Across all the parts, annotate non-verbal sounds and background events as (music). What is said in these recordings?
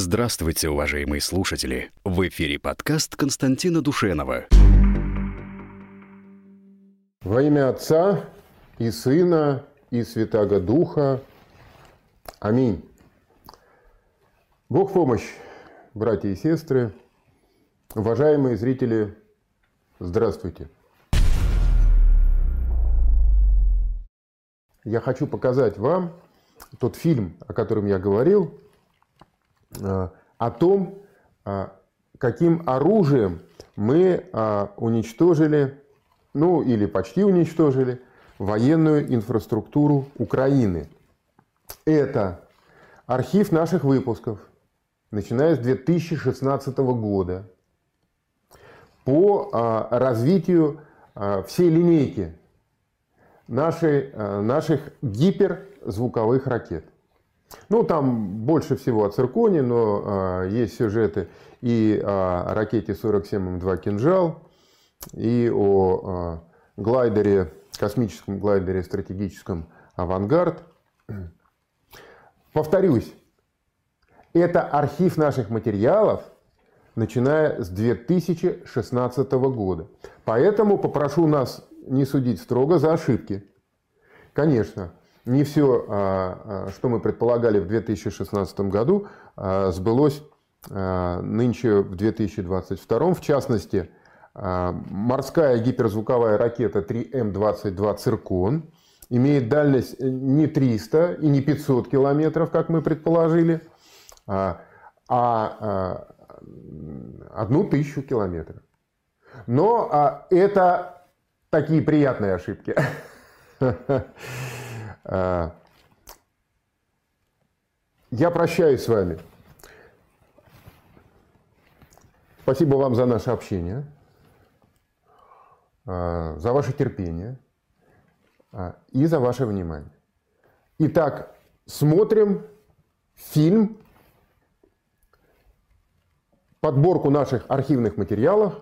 Здравствуйте, уважаемые слушатели! В эфире подкаст Константина Душенова. Во имя Отца и Сына и Святаго Духа. Аминь. Бог помощь, братья и сестры, уважаемые зрители, здравствуйте. Я хочу показать вам тот фильм, о котором я говорил, о том, э, каким оружием мы э, уничтожили, ну или почти уничтожили, военную инфраструктуру Украины. Это архив наших выпусков, начиная с 2016 года, по развитию всей линейки нашей, наших гиперзвуковых ракет. Ну, там больше всего о цирконе, но э, есть сюжеты и о ракете 47М2 «Кинжал», и о э, глайдере, космическом глайдере стратегическом «Авангард». Повторюсь, это архив наших материалов, начиная с 2016 года. Поэтому попрошу нас не судить строго за ошибки. Конечно, не все, а, а, что мы предполагали в 2016 году, а, сбылось нынче в 2022. В частности, морская гиперзвуковая ракета 3М-22 «Циркон» имеет дальность не 300 и не 500 километров, как мы предположили, а одну тысячу километров. Но это такие приятные ошибки. (laughs) А, я прощаюсь с вами. Спасибо вам за наше общение, а, за ваше терпение а, и за ваше внимание. Итак, смотрим фильм, подборку наших архивных материалов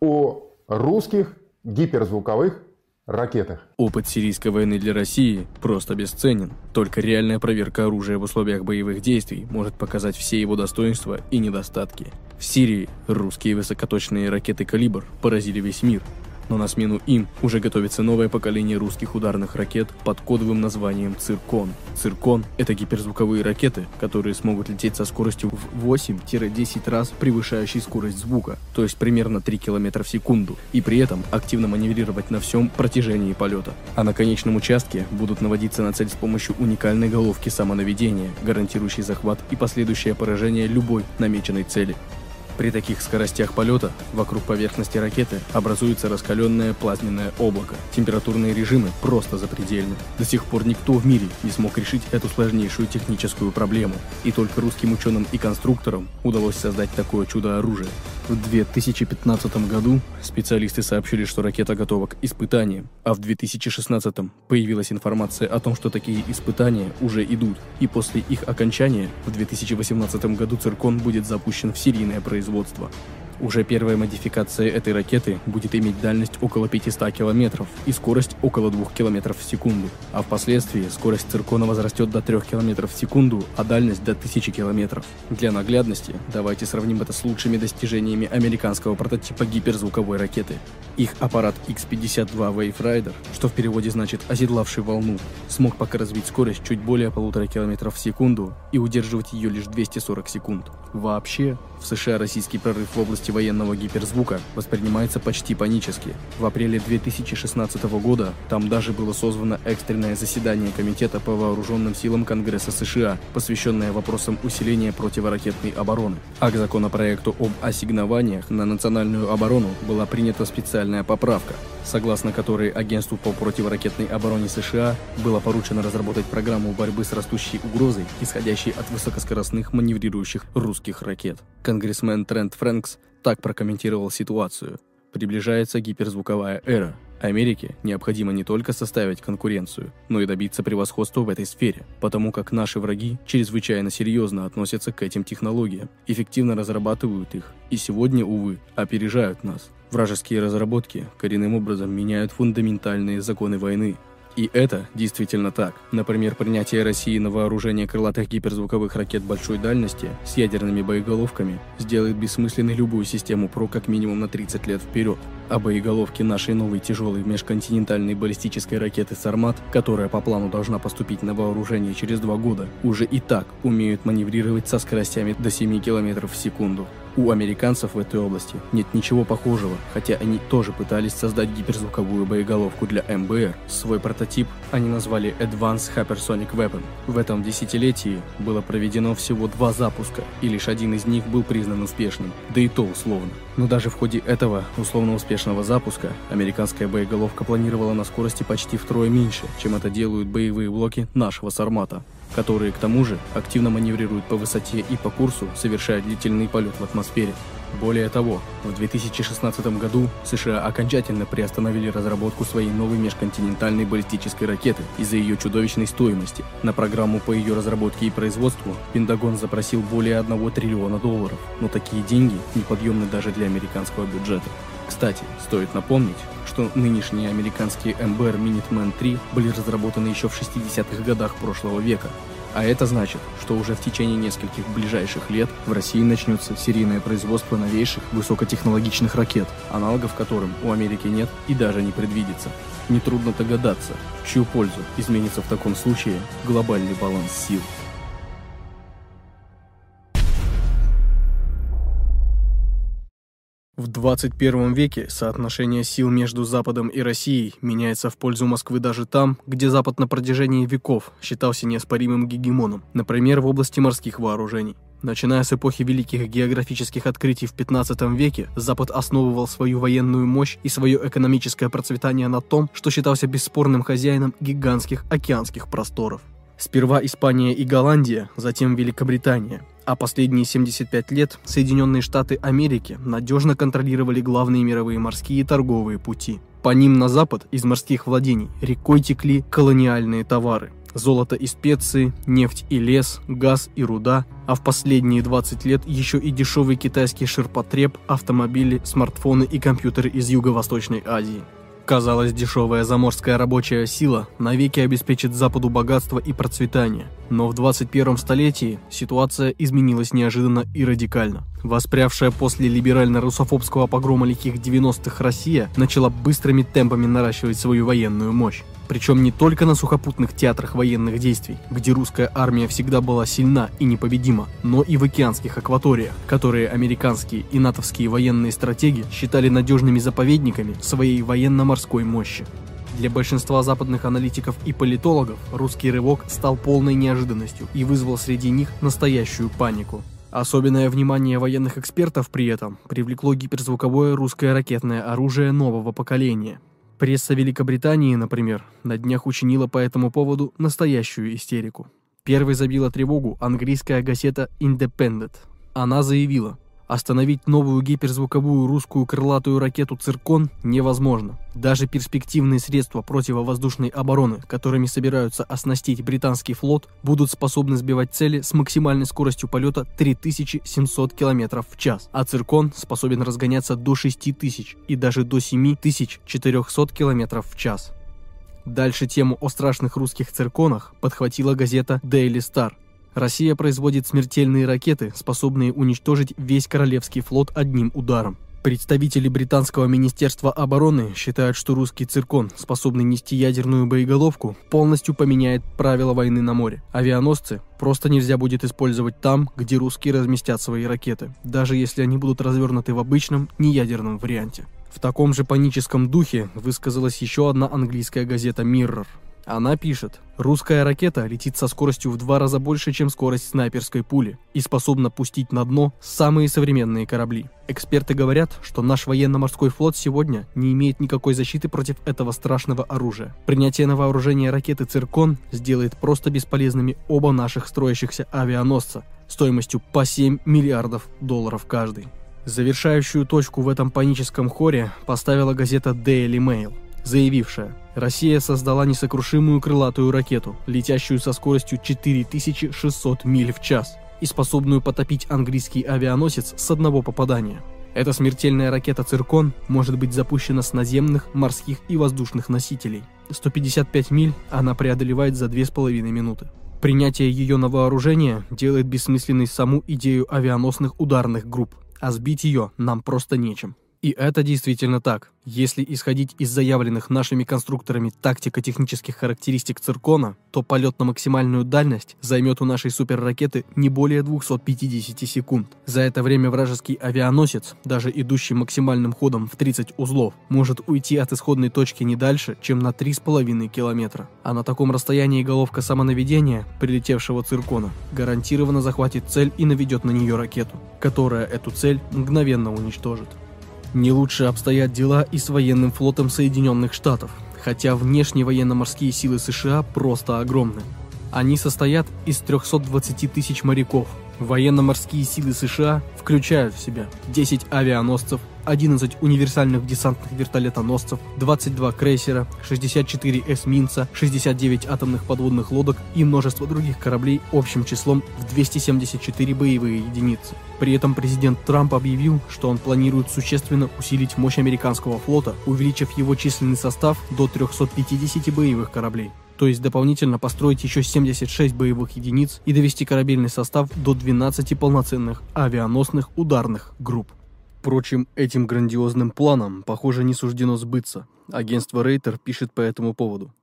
о русских гиперзвуковых ракетах. Опыт сирийской войны для России просто бесценен. Только реальная проверка оружия в условиях боевых действий может показать все его достоинства и недостатки. В Сирии русские высокоточные ракеты «Калибр» поразили весь мир – но на смену им уже готовится новое поколение русских ударных ракет под кодовым названием «Циркон». «Циркон» — это гиперзвуковые ракеты, которые смогут лететь со скоростью в 8-10 раз превышающей скорость звука, то есть примерно 3 км в секунду, и при этом активно маневрировать на всем протяжении полета. А на конечном участке будут наводиться на цель с помощью уникальной головки самонаведения, гарантирующей захват и последующее поражение любой намеченной цели. При таких скоростях полета вокруг поверхности ракеты образуется раскаленное плазменное облако. Температурные режимы просто запредельны. До сих пор никто в мире не смог решить эту сложнейшую техническую проблему. И только русским ученым и конструкторам удалось создать такое чудо-оружие. В 2015 году специалисты сообщили, что ракета готова к испытаниям, а в 2016 появилась информация о том, что такие испытания уже идут, и после их окончания в 2018 году «Циркон» будет запущен в серийное производство производства. Уже первая модификация этой ракеты будет иметь дальность около 500 километров и скорость около 2 километров в секунду, а впоследствии скорость циркона возрастет до 3 километров в секунду, а дальность до 1000 километров. Для наглядности давайте сравним это с лучшими достижениями американского прототипа гиперзвуковой ракеты. Их аппарат X-52 Wave Rider, что в переводе значит «оседлавший волну», смог пока развить скорость чуть более полутора километров в секунду и удерживать ее лишь 240 секунд. Вообще, в США российский прорыв в области военного гиперзвука воспринимается почти панически. В апреле 2016 года там даже было созвано экстренное заседание Комитета по вооруженным силам Конгресса США, посвященное вопросам усиления противоракетной обороны. А к законопроекту об ассигнованиях на национальную оборону была принята специальная поправка, согласно которой Агентству по противоракетной обороне США было поручено разработать программу борьбы с растущей угрозой, исходящей от высокоскоростных маневрирующих русских ракет. Конгрессмен Трент Фрэнкс так прокомментировал ситуацию. Приближается гиперзвуковая эра. Америке необходимо не только составить конкуренцию, но и добиться превосходства в этой сфере, потому как наши враги чрезвычайно серьезно относятся к этим технологиям, эффективно разрабатывают их и сегодня, увы, опережают нас. Вражеские разработки коренным образом меняют фундаментальные законы войны, И это действительно так. Например, принятие России на вооружение крылатых гиперзвуковых ракет большой дальности с ядерными боеголовками сделает бессмысленной любую систему ПРО как минимум на 30 лет вперед. А боеголовки нашей новой тяжелой межконтинентальной баллистической ракеты «Сармат», которая по плану должна поступить на вооружение через два года, уже и так умеют маневрировать со скоростями до 7 км в секунду. У американцев в этой области нет ничего похожего, хотя они тоже пытались создать гиперзвуковую боеголовку для МБР. Свой прототип они назвали Advanced Hypersonic Weapon. В этом десятилетии было проведено всего два запуска, и лишь один из них был признан успешным, да и то условно. Но даже в ходе этого условно успешного запуска американская боеголовка планировала на скорости почти втрое меньше, чем это делают боевые блоки нашего Сармата которые, к тому же, активно маневрируют по высоте и по курсу, совершая длительный полет в атмосфере. Более того, в 2016 году США окончательно приостановили разработку своей новой межконтинентальной баллистической ракеты из-за ее чудовищной стоимости. На программу по ее разработке и производству Пентагон запросил более 1 триллиона долларов, но такие деньги неподъемны даже для американского бюджета. Кстати, стоит напомнить, что нынешние американские МБР Minuteman 3 были разработаны еще в 60-х годах прошлого века. А это значит, что уже в течение нескольких ближайших лет в России начнется серийное производство новейших высокотехнологичных ракет, аналогов которым у Америки нет и даже не предвидится. Нетрудно догадаться, в чью пользу изменится в таком случае глобальный баланс сил. В 21 веке соотношение сил между Западом и Россией меняется в пользу Москвы даже там, где Запад на протяжении веков считался неоспоримым гегемоном, например, в области морских вооружений. Начиная с эпохи великих географических открытий в 15 веке, Запад основывал свою военную мощь и свое экономическое процветание на том, что считался бесспорным хозяином гигантских океанских просторов. Сперва Испания и Голландия, затем Великобритания – а последние 75 лет Соединенные Штаты Америки надежно контролировали главные мировые морские торговые пути. По ним на запад из морских владений рекой текли колониальные товары. Золото и специи, нефть и лес, газ и руда, а в последние 20 лет еще и дешевый китайский ширпотреб, автомобили, смартфоны и компьютеры из Юго-Восточной Азии. Казалось, дешевая заморская рабочая сила навеки обеспечит Западу богатство и процветание. Но в 21 столетии ситуация изменилась неожиданно и радикально. Воспрявшая после либерально-русофобского погрома лихих 90-х Россия начала быстрыми темпами наращивать свою военную мощь. Причем не только на сухопутных театрах военных действий, где русская армия всегда была сильна и непобедима, но и в океанских акваториях, которые американские и натовские военные стратеги считали надежными заповедниками своей военно-морской мощи. Для большинства западных аналитиков и политологов русский рывок стал полной неожиданностью и вызвал среди них настоящую панику. Особенное внимание военных экспертов при этом привлекло гиперзвуковое русское ракетное оружие нового поколения, Пресса Великобритании, например, на днях учинила по этому поводу настоящую истерику. Первой забила тревогу английская газета Independent. Она заявила, Остановить новую гиперзвуковую русскую крылатую ракету «Циркон» невозможно. Даже перспективные средства противовоздушной обороны, которыми собираются оснастить британский флот, будут способны сбивать цели с максимальной скоростью полета 3700 км в час, а «Циркон» способен разгоняться до 6000 и даже до 7400 км в час. Дальше тему о страшных русских цирконах подхватила газета Daily Star – Россия производит смертельные ракеты, способные уничтожить весь Королевский флот одним ударом. Представители британского министерства обороны считают, что русский циркон, способный нести ядерную боеголовку, полностью поменяет правила войны на море. Авианосцы просто нельзя будет использовать там, где русские разместят свои ракеты, даже если они будут развернуты в обычном, неядерном варианте. В таком же паническом духе высказалась еще одна английская газета Mirror. Она пишет, русская ракета летит со скоростью в два раза больше, чем скорость снайперской пули, и способна пустить на дно самые современные корабли. Эксперты говорят, что наш военно-морской флот сегодня не имеет никакой защиты против этого страшного оружия. Принятие на вооружение ракеты «Циркон» сделает просто бесполезными оба наших строящихся авианосца стоимостью по 7 миллиардов долларов каждый. Завершающую точку в этом паническом хоре поставила газета Daily Mail – заявившая, Россия создала несокрушимую крылатую ракету, летящую со скоростью 4600 миль в час и способную потопить английский авианосец с одного попадания. Эта смертельная ракета «Циркон» может быть запущена с наземных, морских и воздушных носителей. 155 миль она преодолевает за 2,5 минуты. Принятие ее на вооружение делает бессмысленной саму идею авианосных ударных групп, а сбить ее нам просто нечем. И это действительно так. Если исходить из заявленных нашими конструкторами тактико-технических характеристик циркона, то полет на максимальную дальность займет у нашей суперракеты не более 250 секунд. За это время вражеский авианосец, даже идущий максимальным ходом в 30 узлов, может уйти от исходной точки не дальше, чем на 3,5 километра. А на таком расстоянии головка самонаведения, прилетевшего циркона, гарантированно захватит цель и наведет на нее ракету, которая эту цель мгновенно уничтожит. Не лучше обстоят дела и с военным флотом Соединенных Штатов, хотя внешние военно-морские силы США просто огромны. Они состоят из 320 тысяч моряков. Военно-морские силы США включают в себя 10 авианосцев, 11 универсальных десантных вертолетоносцев, 22 крейсера, 64 эсминца, 69 атомных подводных лодок и множество других кораблей общим числом в 274 боевые единицы. При этом президент Трамп объявил, что он планирует существенно усилить мощь американского флота, увеличив его численный состав до 350 боевых кораблей то есть дополнительно построить еще 76 боевых единиц и довести корабельный состав до 12 полноценных авианосных ударных групп. Впрочем, этим грандиозным планом, похоже, не суждено сбыться. Агентство Рейтер пишет по этому поводу.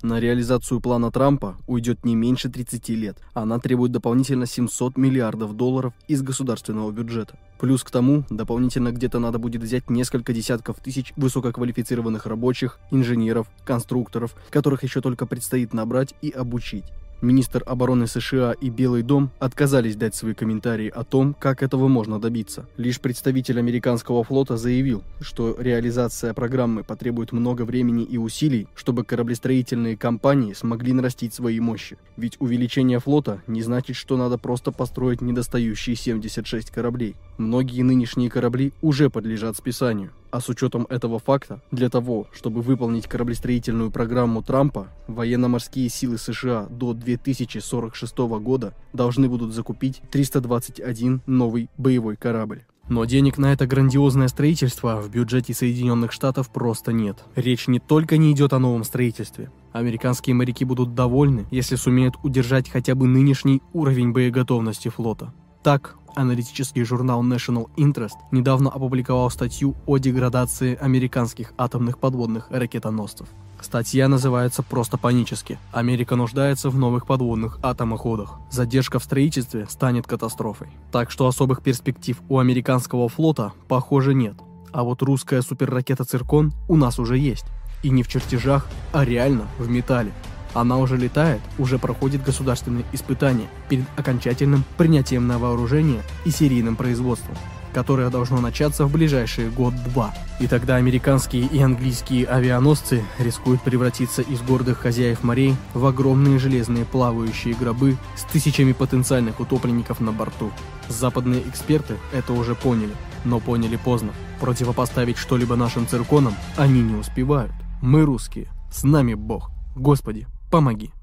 На реализацию плана Трампа уйдет не меньше 30 лет. Она требует дополнительно 700 миллиардов долларов из государственного бюджета. Плюс к тому, дополнительно где-то надо будет взять несколько десятков тысяч высококвалифицированных рабочих, инженеров, конструкторов, которых еще только предстоит набрать и обучить. Министр обороны США и Белый дом отказались дать свои комментарии о том, как этого можно добиться. Лишь представитель американского флота заявил, что реализация программы потребует много времени и усилий, чтобы кораблестроительные компании смогли нарастить свои мощи. Ведь увеличение флота не значит, что надо просто построить недостающие 76 кораблей. Многие нынешние корабли уже подлежат списанию. А с учетом этого факта, для того, чтобы выполнить кораблестроительную программу Трампа, военно-морские силы США до 2046 года должны будут закупить 321 новый боевой корабль. Но денег на это грандиозное строительство в бюджете Соединенных Штатов просто нет. Речь не только не идет о новом строительстве. Американские моряки будут довольны, если сумеют удержать хотя бы нынешний уровень боеготовности флота. Так, Аналитический журнал National Interest недавно опубликовал статью о деградации американских атомных подводных ракетоносцев. Статья называется просто панически. Америка нуждается в новых подводных атомоходах. Задержка в строительстве станет катастрофой. Так что особых перспектив у американского флота, похоже, нет. А вот русская суперракета «Циркон» у нас уже есть. И не в чертежах, а реально в металле. Она уже летает, уже проходит государственные испытания перед окончательным принятием на вооружение и серийным производством, которое должно начаться в ближайшие год-два. И тогда американские и английские авианосцы рискуют превратиться из гордых хозяев морей в огромные железные плавающие гробы с тысячами потенциальных утопленников на борту. Западные эксперты это уже поняли, но поняли поздно. Противопоставить что-либо нашим цирконам они не успевают. Мы русские, с нами Бог. Господи, Помоги.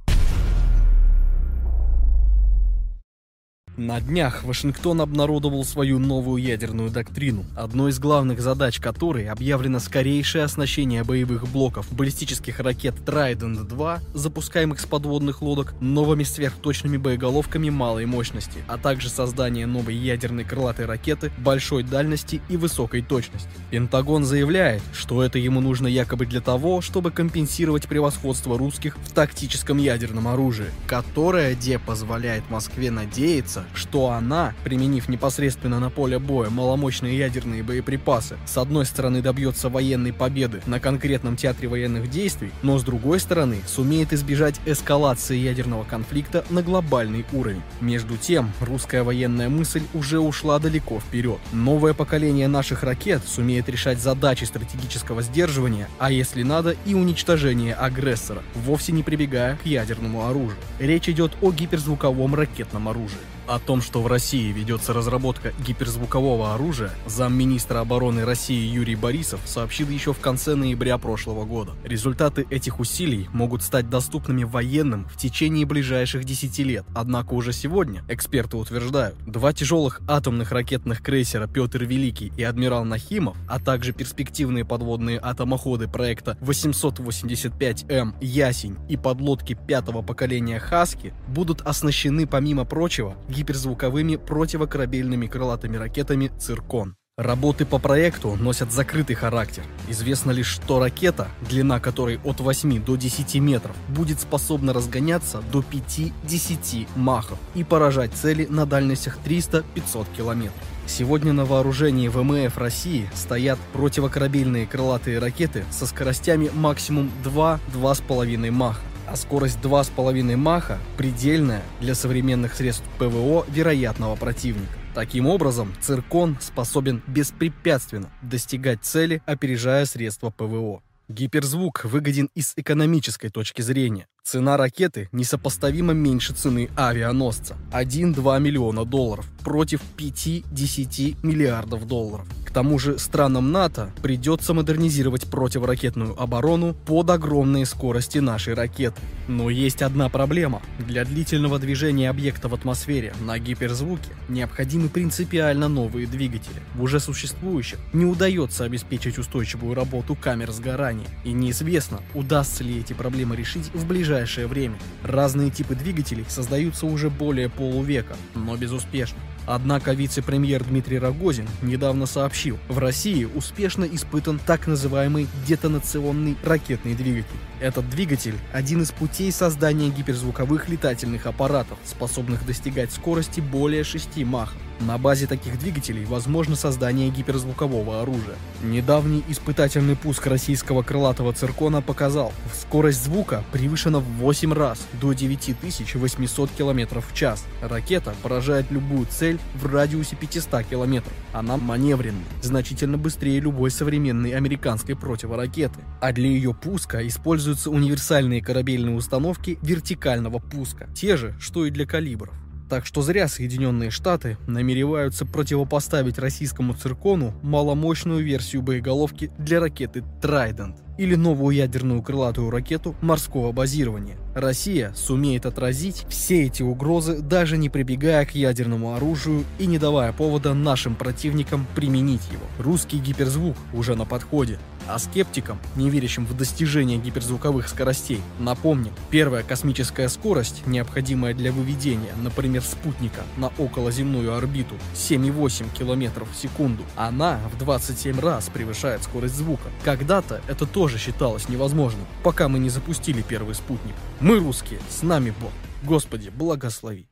На днях Вашингтон обнародовал свою новую ядерную доктрину, одной из главных задач которой объявлено скорейшее оснащение боевых блоков баллистических ракет Trident-2, запускаемых с подводных лодок, новыми сверхточными боеголовками малой мощности, а также создание новой ядерной крылатой ракеты большой дальности и высокой точности. Пентагон заявляет, что это ему нужно якобы для того, чтобы компенсировать превосходство русских в тактическом ядерном оружии, которое, где позволяет Москве надеяться, что она, применив непосредственно на поле боя маломощные ядерные боеприпасы, с одной стороны добьется военной победы на конкретном театре военных действий, но с другой стороны сумеет избежать эскалации ядерного конфликта на глобальный уровень. Между тем, русская военная мысль уже ушла далеко вперед. Новое поколение наших ракет сумеет решать задачи стратегического сдерживания, а если надо и уничтожения агрессора, вовсе не прибегая к ядерному оружию. Речь идет о гиперзвуковом ракетном оружии. О том, что в России ведется разработка гиперзвукового оружия, замминистра обороны России Юрий Борисов сообщил еще в конце ноября прошлого года. Результаты этих усилий могут стать доступными военным в течение ближайших 10 лет. Однако уже сегодня, эксперты утверждают, два тяжелых атомных ракетных крейсера «Петр Великий» и «Адмирал Нахимов», а также перспективные подводные атомоходы проекта 885М «Ясень» и подлодки пятого поколения «Хаски» будут оснащены, помимо прочего, гиперзвуковыми противокорабельными крылатыми ракетами «Циркон». Работы по проекту носят закрытый характер. Известно лишь, что ракета, длина которой от 8 до 10 метров, будет способна разгоняться до 5-10 махов и поражать цели на дальностях 300-500 километров. Сегодня на вооружении ВМФ России стоят противокорабельные крылатые ракеты со скоростями максимум 2-2,5 маха а скорость 2,5 маха предельная для современных средств ПВО вероятного противника. Таким образом, циркон способен беспрепятственно достигать цели, опережая средства ПВО. Гиперзвук выгоден и с экономической точки зрения. Цена ракеты несопоставимо меньше цены авианосца – 1-2 миллиона долларов против 5-10 миллиардов долларов. К тому же странам НАТО придется модернизировать противоракетную оборону под огромные скорости нашей ракеты. Но есть одна проблема. Для длительного движения объекта в атмосфере на гиперзвуке необходимы принципиально новые двигатели. В уже существующих не удается обеспечить устойчивую работу камер сгорания. И неизвестно, удастся ли эти проблемы решить в ближайшее время. Разные типы двигателей создаются уже более полувека, но безуспешно. Однако вице-премьер Дмитрий Рогозин недавно сообщил, в России успешно испытан так называемый детонационный ракетный двигатель. Этот двигатель – один из путей создания гиперзвуковых летательных аппаратов, способных достигать скорости более 6 мах. На базе таких двигателей возможно создание гиперзвукового оружия. Недавний испытательный пуск российского крылатого циркона показал, скорость звука превышена в 8 раз, до 9800 км в час. Ракета поражает любую цель в радиусе 500 км. Она маневренная, значительно быстрее любой современной американской противоракеты. А для ее пуска используются универсальные корабельные установки вертикального пуска, те же, что и для калибров. Так что зря Соединенные Штаты намереваются противопоставить российскому циркону маломощную версию боеголовки для ракеты Trident или новую ядерную крылатую ракету морского базирования. Россия сумеет отразить все эти угрозы, даже не прибегая к ядерному оружию и не давая повода нашим противникам применить его. Русский гиперзвук уже на подходе. А скептикам, не верящим в достижение гиперзвуковых скоростей, напомним, первая космическая скорость, необходимая для выведения, например, спутника на околоземную орбиту 7,8 км в секунду, она в 27 раз превышает скорость звука. Когда-то это тоже считалось невозможным, пока мы не запустили первый спутник. Мы русские, с нами Бог. Господи, благослови.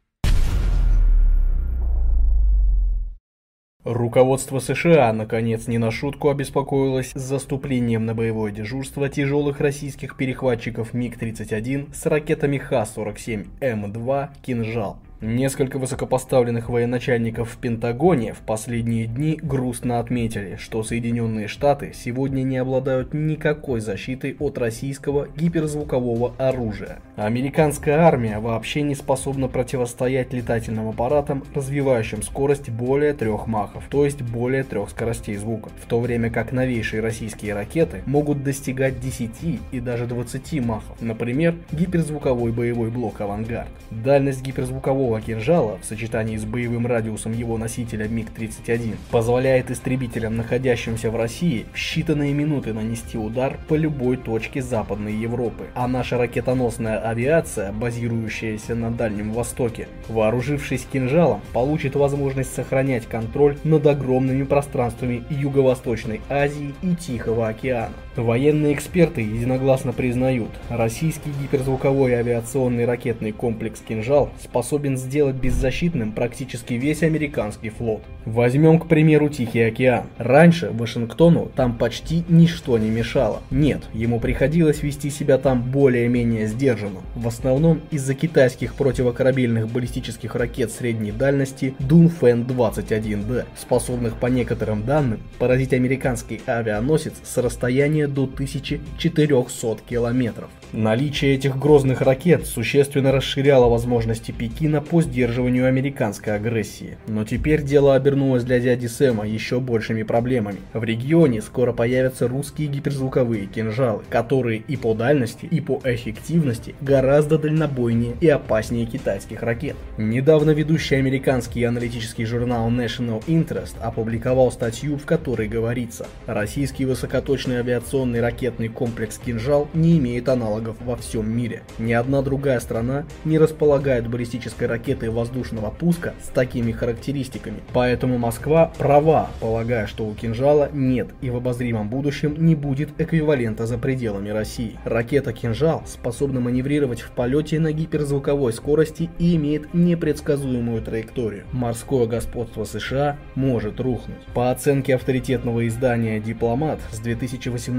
Руководство США, наконец, не на шутку обеспокоилось заступлением на боевое дежурство тяжелых российских перехватчиков МиГ-31 с ракетами Х-47М2 «Кинжал». Несколько высокопоставленных военачальников в Пентагоне в последние дни грустно отметили, что Соединенные Штаты сегодня не обладают никакой защитой от российского гиперзвукового оружия. Американская армия вообще не способна противостоять летательным аппаратам, развивающим скорость более трех махов, то есть более трех скоростей звука, в то время как новейшие российские ракеты могут достигать 10 и даже 20 махов, например, гиперзвуковой боевой блок «Авангард». Дальность гиперзвукового боевого кинжала в сочетании с боевым радиусом его носителя МиГ-31 позволяет истребителям, находящимся в России, в считанные минуты нанести удар по любой точке Западной Европы. А наша ракетоносная авиация, базирующаяся на Дальнем Востоке, вооружившись кинжалом, получит возможность сохранять контроль над огромными пространствами Юго-Восточной Азии и Тихого океана. Военные эксперты единогласно признают, российский гиперзвуковой авиационный ракетный комплекс «Кинжал» способен сделать беззащитным практически весь американский флот. Возьмем, к примеру, Тихий океан. Раньше Вашингтону там почти ничто не мешало. Нет, ему приходилось вести себя там более-менее сдержанно. В основном из-за китайских противокорабельных баллистических ракет средней дальности Дунфэн-21Д, способных по некоторым данным поразить американский авианосец с расстояния до 1400 километров. Наличие этих грозных ракет существенно расширяло возможности Пекина по сдерживанию американской агрессии. Но теперь дело обернулось для дяди Сэма еще большими проблемами. В регионе скоро появятся русские гиперзвуковые кинжалы, которые и по дальности, и по эффективности гораздо дальнобойнее и опаснее китайских ракет. Недавно ведущий американский аналитический журнал National Interest опубликовал статью, в которой говорится, российский высокоточный авиационный ракетный комплекс «Кинжал» не имеет аналогов во всем мире. Ни одна другая страна не располагает баллистической ракетой воздушного пуска с такими характеристиками. Поэтому Москва права, полагая, что у «Кинжала» нет и в обозримом будущем не будет эквивалента за пределами России. Ракета «Кинжал» способна маневрировать в полете на гиперзвуковой скорости и имеет непредсказуемую траекторию. Морское господство США может рухнуть. По оценке авторитетного издания «Дипломат», с 2018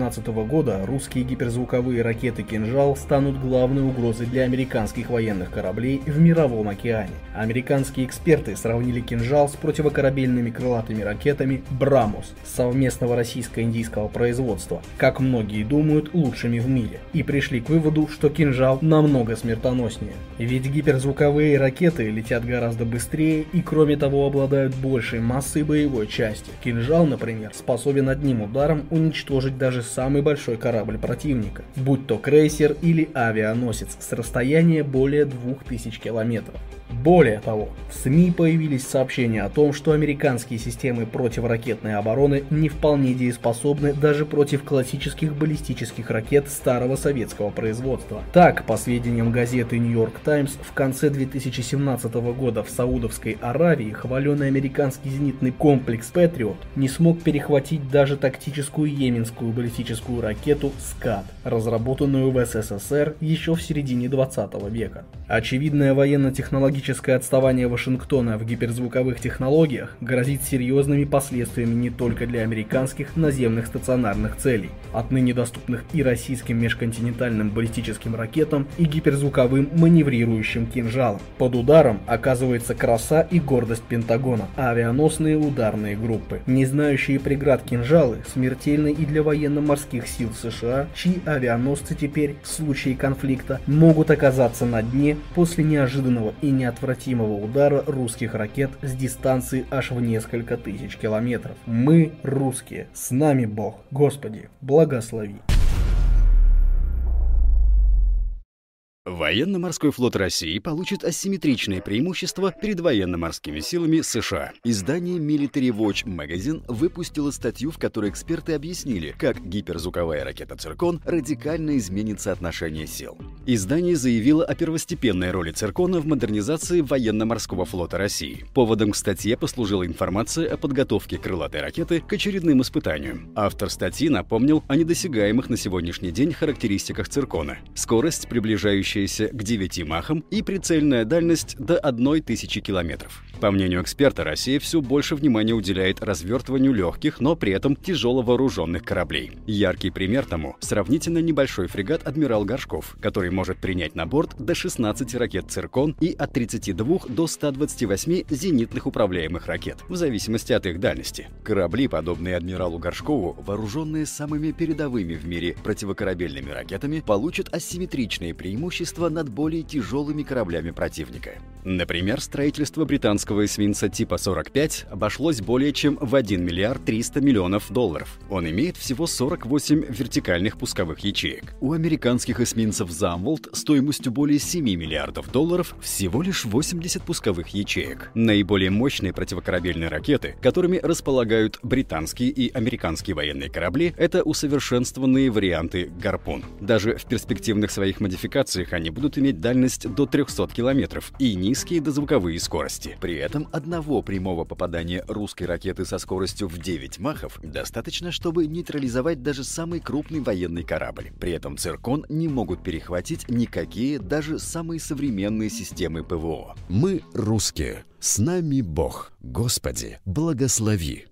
года русские гиперзвуковые ракеты «Кинжал» станут главной угрозой для американских военных кораблей в Мировом океане. Американские эксперты сравнили «Кинжал» с противокорабельными крылатыми ракетами «Брамус» совместного российско-индийского производства, как многие думают, лучшими в мире, и пришли к выводу, что «Кинжал» намного смертоноснее. Ведь гиперзвуковые ракеты летят гораздо быстрее и кроме того обладают большей массой боевой части. «Кинжал», например, способен одним ударом уничтожить даже самый большой корабль противника, будь то крейсер или авианосец с расстояния более 2000 километров. Более того, в СМИ появились сообщения о том, что американские системы противоракетной обороны не вполне дееспособны даже против классических баллистических ракет старого советского производства. Так, по сведениям газеты New York Times, в конце 2017 года в Саудовской Аравии хваленый американский зенитный комплекс Patriot не смог перехватить даже тактическую йеменскую баллистическую ракету «Скат», разработанную в СССР еще в середине 20 века. Очевидная военно-технологическая технологическое отставание Вашингтона в гиперзвуковых технологиях грозит серьезными последствиями не только для американских наземных стационарных целей, отныне доступных и российским межконтинентальным баллистическим ракетам и гиперзвуковым маневрирующим кинжалам. Под ударом оказывается краса и гордость Пентагона, авианосные ударные группы. Не знающие преград кинжалы смертельны и для военно-морских сил США, чьи авианосцы теперь, в случае конфликта, могут оказаться на дне после неожиданного и неожиданного неотвратимого удара русских ракет с дистанции аж в несколько тысяч километров. Мы, русские, с нами Бог. Господи, благослови. Военно-морской флот России получит асимметричное преимущество перед военно-морскими силами США. Издание Military Watch Magazine выпустило статью, в которой эксперты объяснили, как гиперзвуковая ракета «Циркон» радикально изменит соотношение сил. Издание заявило о первостепенной роли «Циркона» в модернизации военно-морского флота России. Поводом к статье послужила информация о подготовке крылатой ракеты к очередным испытаниям. Автор статьи напомнил о недосягаемых на сегодняшний день характеристиках «Циркона». Скорость, приближающая приближающаяся к 9 махам и прицельная дальность до 1000 километров. По мнению эксперта, Россия все больше внимания уделяет развертыванию легких, но при этом тяжело вооруженных кораблей. Яркий пример тому – сравнительно небольшой фрегат «Адмирал Горшков», который может принять на борт до 16 ракет «Циркон» и от 32 до 128 зенитных управляемых ракет, в зависимости от их дальности. Корабли, подобные «Адмиралу Горшкову», вооруженные самыми передовыми в мире противокорабельными ракетами, получат асимметричные преимущества над более тяжелыми кораблями противника. Например, строительство британского американского эсминца типа 45 обошлось более чем в 1 миллиард 300 миллионов долларов. Он имеет всего 48 вертикальных пусковых ячеек. У американских эсминцев Замволт стоимостью более 7 миллиардов долларов всего лишь 80 пусковых ячеек. Наиболее мощные противокорабельные ракеты, которыми располагают британские и американские военные корабли, это усовершенствованные варианты «Гарпун». Даже в перспективных своих модификациях они будут иметь дальность до 300 километров и низкие дозвуковые скорости. При этом одного прямого попадания русской ракеты со скоростью в 9 махов достаточно, чтобы нейтрализовать даже самый крупный военный корабль. При этом «Циркон» не могут перехватить никакие, даже самые современные системы ПВО. Мы русские. С нами Бог. Господи, благослови.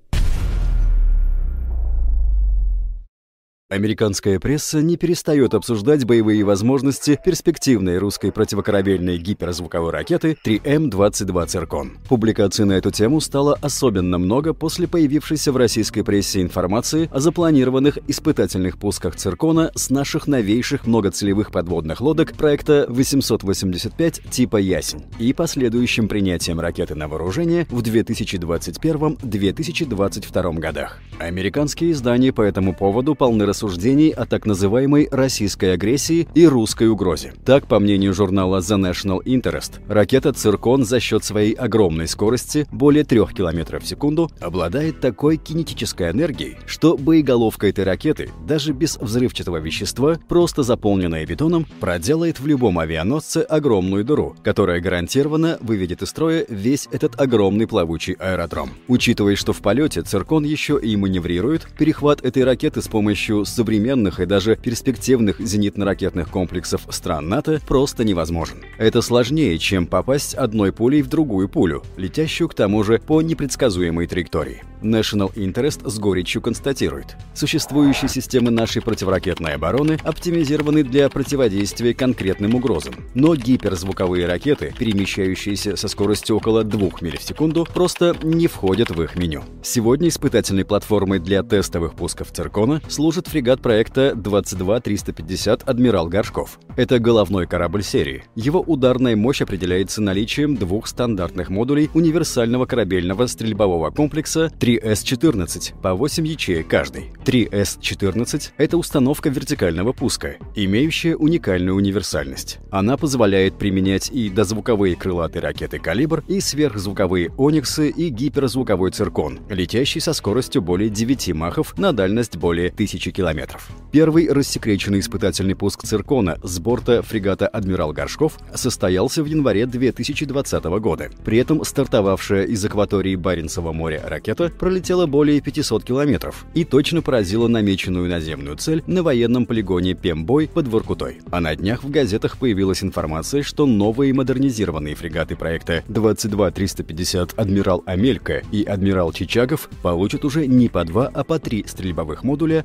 Американская пресса не перестает обсуждать боевые возможности перспективной русской противокорабельной гиперзвуковой ракеты 3М-22 «Циркон». Публикаций на эту тему стало особенно много после появившейся в российской прессе информации о запланированных испытательных пусках «Циркона» с наших новейших многоцелевых подводных лодок проекта 885 типа «Ясень» и последующим принятием ракеты на вооружение в 2021-2022 годах. Американские издания по этому поводу полны рассуждений о так называемой российской агрессии и русской угрозе. Так, по мнению журнала The National Interest, ракета «Циркон» за счет своей огромной скорости, более 3 км в секунду, обладает такой кинетической энергией, что боеголовка этой ракеты, даже без взрывчатого вещества, просто заполненная бетоном, проделает в любом авианосце огромную дыру, которая гарантированно выведет из строя весь этот огромный плавучий аэродром. Учитывая, что в полете «Циркон» еще и маневрирует, перехват этой ракеты с помощью современных и даже перспективных зенитно-ракетных комплексов стран НАТО просто невозможен. Это сложнее, чем попасть одной пулей в другую пулю, летящую к тому же по непредсказуемой траектории. National Interest с горечью констатирует. Существующие системы нашей противоракетной обороны оптимизированы для противодействия конкретным угрозам. Но гиперзвуковые ракеты, перемещающиеся со скоростью около 2 миль в секунду, просто не входят в их меню. Сегодня испытательной платформой для тестовых пусков «Циркона» служит фрегат проекта 22-350 «Адмирал Горшков». Это головной корабль серии. Его ударная мощь определяется наличием двух стандартных модулей универсального корабельного стрельбового комплекса 3С-14 по 8 ячеек каждый. 3С-14 – это установка вертикального пуска, имеющая уникальную универсальность. Она позволяет применять и дозвуковые крылатые ракеты «Калибр», и сверхзвуковые «Ониксы» и гиперзвуковой «Циркон», летящий со скоростью более 9 махов на дальность более 1000 километров. Первый рассекреченный испытательный пуск «Циркона» с борта фрегата «Адмирал Горшков» состоялся в январе 2020 года. При этом стартовавшая из акватории Баренцева моря ракета пролетела более 500 километров и точно поразила намеченную наземную цель на военном полигоне Пембой под Воркутой. А на днях в газетах появилась информация, что новые модернизированные фрегаты проекта 22-350 «Адмирал Амелька» и «Адмирал Чичагов» получат уже не по два, а по три стрельбовых модуля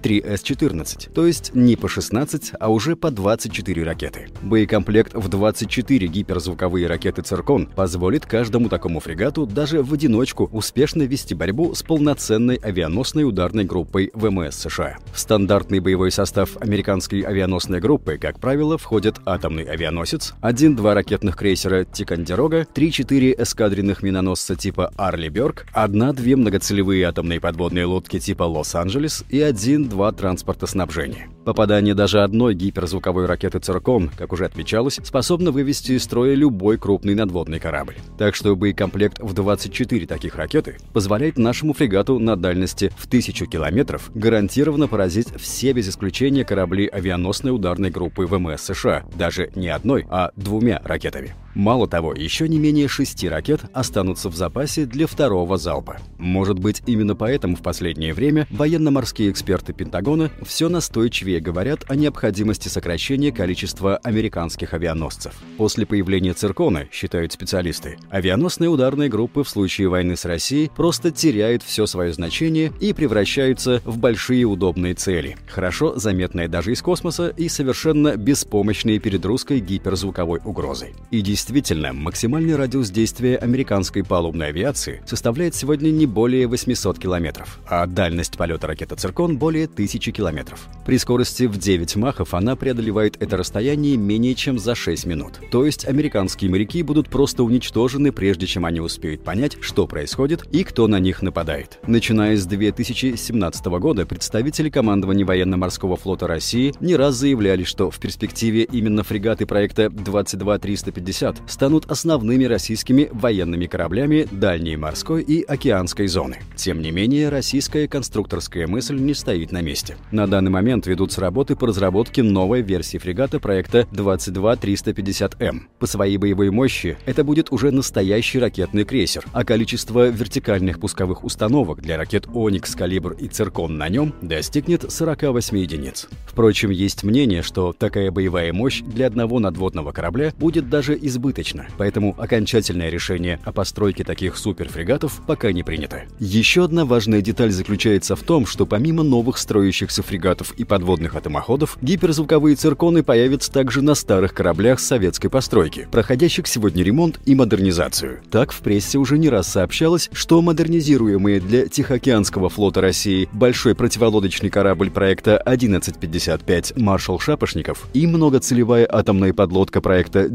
3С-14, то есть не по 16, а уже по 24 ракеты. Боекомплект в 24 гиперзвуковые ракеты «Циркон» позволит каждому такому фрегату даже в одиночку успешно вести борьбу с полноценной авианосной ударной группой ВМС США. В стандартный боевой состав американской авианосной группы, как правило, входят атомный авианосец, 1-2 ракетных крейсера «Тикандерога», 3-4 эскадренных миноносца типа «Арли Бёрк», 1-2 многоцелевые атомные подводные лодки типа «Лос-Анджелес» и 1-2 транспорта снабжения. Попадание даже одной гиперзвуковой ракеты «Циркон», как уже отмечалось, способно вывести из строя любой крупный надводный корабль. Так что боекомплект в 24 таких ракеты позволяет нашему фрегату на дальности в 1000 километров гарантированно поразить все без исключения корабли авианосной ударной группы ВМС США, даже не одной, а двумя ракетами. Мало того, еще не менее шести ракет останутся в запасе для второго залпа. Может быть, именно поэтому в последнее время военно-морские эксперты Пентагона все настойчивее говорят о необходимости сокращения количества американских авианосцев. После появления циркона, считают специалисты, авианосные ударные группы в случае войны с Россией просто теряют все свое значение и превращаются в большие удобные цели, хорошо заметные даже из космоса и совершенно беспомощные перед русской гиперзвуковой угрозой. И Действительно, максимальный радиус действия американской палубной авиации составляет сегодня не более 800 километров, а дальность полета ракеты «Циркон» более 1000 километров. При скорости в 9 махов она преодолевает это расстояние менее чем за 6 минут. То есть американские моряки будут просто уничтожены, прежде чем они успеют понять, что происходит и кто на них нападает. Начиная с 2017 года представители командования военно-морского флота России не раз заявляли, что в перспективе именно фрегаты проекта 22350 фрегат станут основными российскими военными кораблями дальней морской и океанской зоны. Тем не менее, российская конструкторская мысль не стоит на месте. На данный момент ведутся работы по разработке новой версии фрегата проекта 22350М. По своей боевой мощи это будет уже настоящий ракетный крейсер, а количество вертикальных пусковых установок для ракет «Оникс», «Калибр» и «Циркон» на нем достигнет 48 единиц. Впрочем, есть мнение, что такая боевая мощь для одного надводного корабля будет даже избыточна, поэтому окончательное решение о постройке таких суперфрегатов пока не принято. Еще одна важная деталь заключается в том, что помимо новых строящихся фрегатов и подводных атомоходов, гиперзвуковые цирконы появятся также на старых кораблях советской постройки, проходящих сегодня ремонт и модернизацию. Так в прессе уже не раз сообщалось, что модернизируемые для Тихоокеанского флота России большой противолодочный корабль проекта 1155 «Маршал Шапошников» и многоцелевая атомная подлодка проекта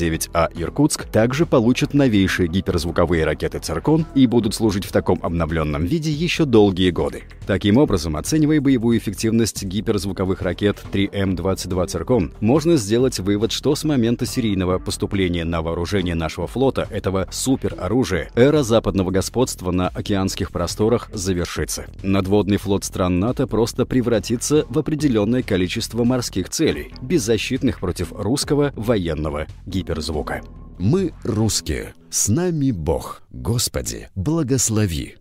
949А «Иркутск» также получат новейшие гиперзвуковые ракеты «Циркон» и будут служить в таком обновленном виде еще долгие годы. Таким образом, оценивая боевую эффективность гиперзвуковых ракет 3М-22 «Циркон», можно сделать вывод, что с момента серийного поступления на вооружение нашего флота этого супероружия эра западного господства на океанских просторах завершится. Надводный флот стран НАТО просто превратится в определенное количество морских целей, беззащитных против русского военного гиперзвука. Мы русские, с нами Бог. Господи, благослови.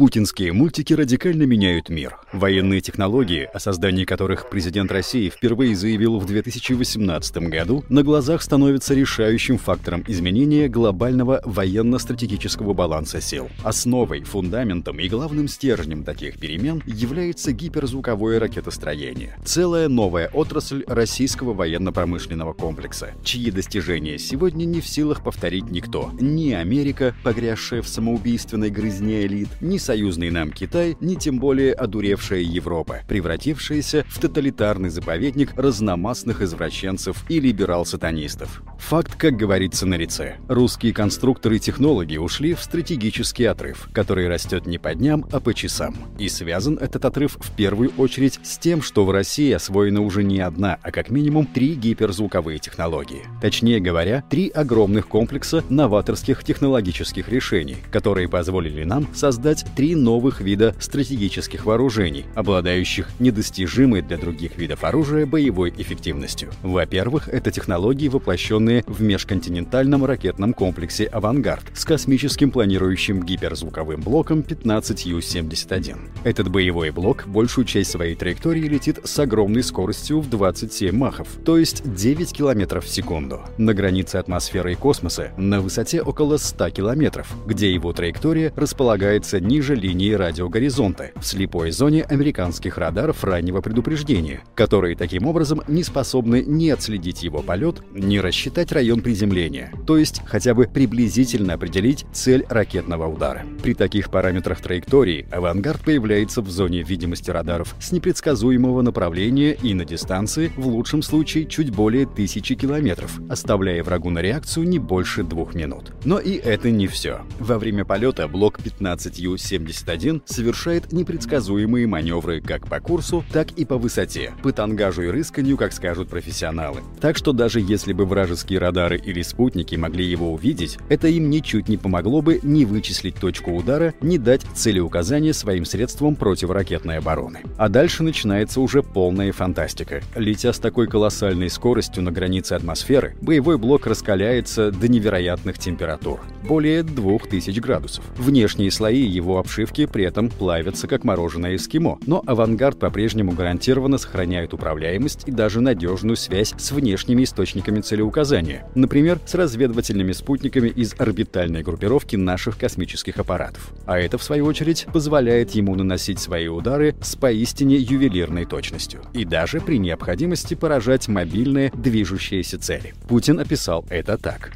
Путинские мультики радикально меняют мир. Военные технологии, о создании которых президент России впервые заявил в 2018 году, на глазах становятся решающим фактором изменения глобального военно-стратегического баланса сил. Основой, фундаментом и главным стержнем таких перемен является гиперзвуковое ракетостроение. Целая новая отрасль российского военно-промышленного комплекса, чьи достижения сегодня не в силах повторить никто. Ни Америка, погрязшая в самоубийственной грызне элит, ни союзный нам Китай, ни тем более одуревшая Европа, превратившаяся в тоталитарный заповедник разномастных извращенцев и либерал-сатанистов. Факт, как говорится, на лице. Русские конструкторы и технологи ушли в стратегический отрыв, который растет не по дням, а по часам. И связан этот отрыв в первую очередь с тем, что в России освоена уже не одна, а как минимум три гиперзвуковые технологии. Точнее говоря, три огромных комплекса новаторских технологических решений, которые позволили нам создать три новых вида стратегических вооружений, обладающих недостижимой для других видов оружия боевой эффективностью. Во-первых, это технологии, воплощенные в межконтинентальном ракетном комплексе «Авангард» с космическим планирующим гиперзвуковым блоком 15Ю-71. Этот боевой блок большую часть своей траектории летит с огромной скоростью в 27 махов, то есть 9 км в секунду, на границе атмосферы и космоса на высоте около 100 км, где его траектория располагается ниже ниже линии радиогоризонта, в слепой зоне американских радаров раннего предупреждения, которые таким образом не способны ни отследить его полет, ни рассчитать район приземления, то есть хотя бы приблизительно определить цель ракетного удара. При таких параметрах траектории авангард появляется в зоне видимости радаров с непредсказуемого направления и на дистанции, в лучшем случае, чуть более тысячи километров, оставляя врагу на реакцию не больше двух минут. Но и это не все. Во время полета блок 15U-70 71 совершает непредсказуемые маневры как по курсу, так и по высоте, по тангажу и рысканью, как скажут профессионалы. Так что даже если бы вражеские радары или спутники могли его увидеть, это им ничуть не помогло бы ни вычислить точку удара, ни дать целеуказания своим средствам противоракетной обороны. А дальше начинается уже полная фантастика. Летя с такой колоссальной скоростью на границе атмосферы, боевой блок раскаляется до невероятных температур — более 2000 градусов. Внешние слои его обшивки при этом плавятся, как мороженое эскимо, но «Авангард» по-прежнему гарантированно сохраняет управляемость и даже надежную связь с внешними источниками целеуказания, например, с разведывательными спутниками из орбитальной группировки наших космических аппаратов. А это, в свою очередь, позволяет ему наносить свои удары с поистине ювелирной точностью и даже при необходимости поражать мобильные движущиеся цели. Путин описал это так.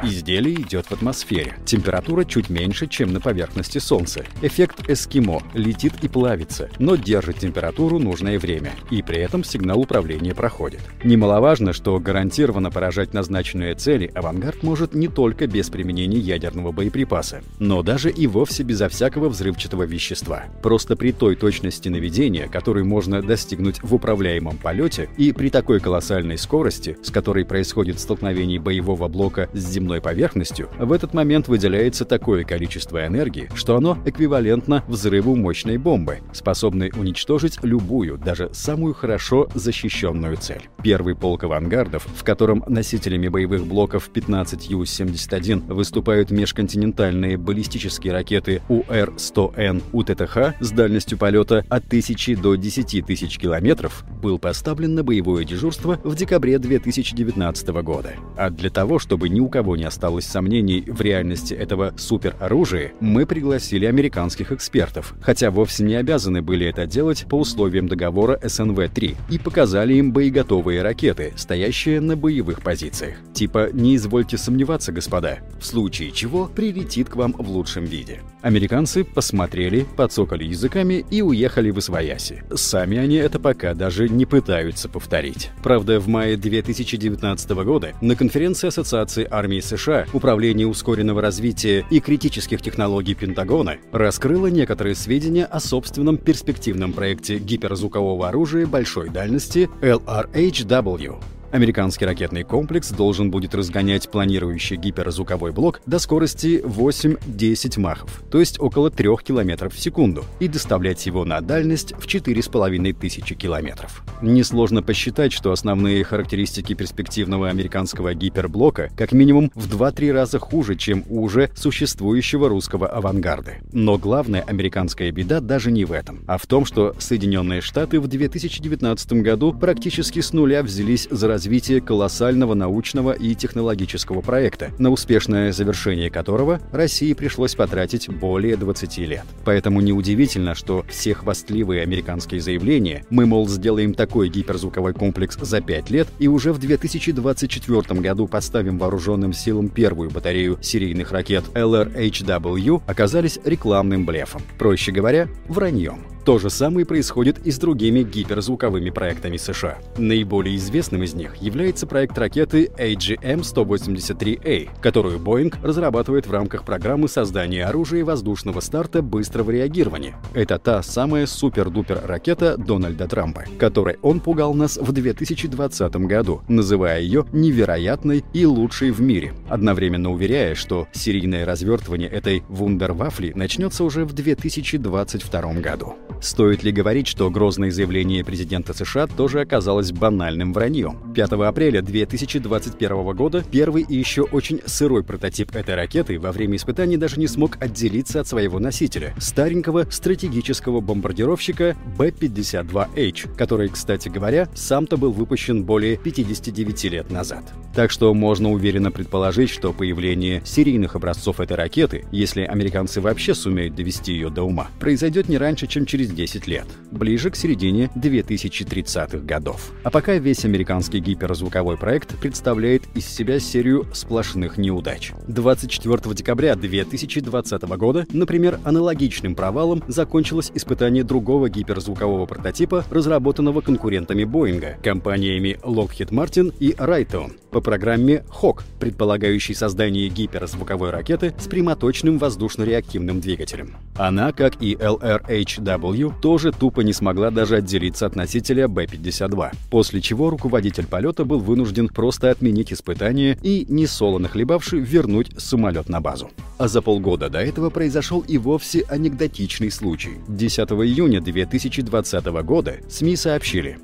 Изделие идет в атмосфере. Температура чуть меньше, чем на поверхности Солнца. Эффект эскимо. Летит и плавится, но держит температуру нужное время. И при этом сигнал управления проходит. Немаловажно, что гарантированно поражать назначенные цели авангард может не только без применения ядерного боеприпаса, но даже и вовсе безо всякого взрывчатого вещества. Просто при той точности наведения, которую можно достигнуть в управляемом полете, и при такой колоссальной скорости, с которой происходит столкновение боевого блока с земным земной поверхностью, в этот момент выделяется такое количество энергии, что оно эквивалентно взрыву мощной бомбы, способной уничтожить любую, даже самую хорошо защищенную цель. Первый полк авангардов, в котором носителями боевых блоков 15Ю-71 выступают межконтинентальные баллистические ракеты УР-100Н УТТХ с дальностью полета от 1000 до 10 тысяч километров, был поставлен на боевое дежурство в декабре 2019 года. А для того, чтобы ни у кого не осталось сомнений в реальности этого супероружия, мы пригласили американских экспертов, хотя вовсе не обязаны были это делать по условиям договора СНВ-3, и показали им боеготовые ракеты, стоящие на боевых позициях. Типа «не извольте сомневаться, господа», в случае чего прилетит к вам в лучшем виде. Американцы посмотрели, подсокали языками и уехали в Освояси. Сами они это пока даже не пытаются повторить. Правда, в мае 2019 года на конференции Ассоциации армии США Управление ускоренного развития и критических технологий Пентагона раскрыло некоторые сведения о собственном перспективном проекте гиперзвукового оружия большой дальности LRHW. Американский ракетный комплекс должен будет разгонять планирующий гиперзвуковой блок до скорости 8-10 махов, то есть около 3 км в секунду, и доставлять его на дальность в 4500 км. Несложно посчитать, что основные характеристики перспективного американского гиперблока как минимум в 2-3 раза хуже, чем у уже существующего русского авангарда. Но главная американская беда даже не в этом, а в том, что Соединенные Штаты в 2019 году практически с нуля взялись за развитие колоссального научного и технологического проекта, на успешное завершение которого России пришлось потратить более 20 лет. Поэтому неудивительно, что все хвастливые американские заявления «мы, мол, сделаем такой гиперзвуковой комплекс за 5 лет и уже в 2024 году поставим вооруженным силам первую батарею серийных ракет LRHW» оказались рекламным блефом. Проще говоря, враньем. То же самое происходит и с другими гиперзвуковыми проектами США. Наиболее известным из них является проект ракеты AGM-183A, которую Boeing разрабатывает в рамках программы создания оружия воздушного старта быстрого реагирования. Это та самая супер-дупер ракета Дональда Трампа, которой он пугал нас в 2020 году, называя ее невероятной и лучшей в мире, одновременно уверяя, что серийное развертывание этой вундервафли начнется уже в 2022 году. Стоит ли говорить, что грозное заявление президента США тоже оказалось банальным враньем? 5 апреля 2021 года первый и еще очень сырой прототип этой ракеты во время испытаний даже не смог отделиться от своего носителя — старенького стратегического бомбардировщика B-52H, который, кстати говоря, сам-то был выпущен более 59 лет назад. Так что можно уверенно предположить, что появление серийных образцов этой ракеты, если американцы вообще сумеют довести ее до ума, произойдет не раньше, чем через 10 лет, ближе к середине 2030-х годов. А пока весь американский гиперзвуковой проект представляет из себя серию сплошных неудач. 24 декабря 2020 года, например, аналогичным провалом закончилось испытание другого гиперзвукового прототипа, разработанного конкурентами Боинга, компаниями Lockheed Martin и Raytheon, по программе HAWK, предполагающей создание гиперзвуковой ракеты с прямоточным воздушно-реактивным двигателем. Она, как и LRHW, тоже тупо не смогла даже отделиться от носителя B-52, после чего руководитель полета был вынужден просто отменить испытание и, не солоно хлебавши, вернуть самолет на базу. А за полгода до этого произошел и вовсе анекдотичный случай. 10 июня 2020 года СМИ сообщили,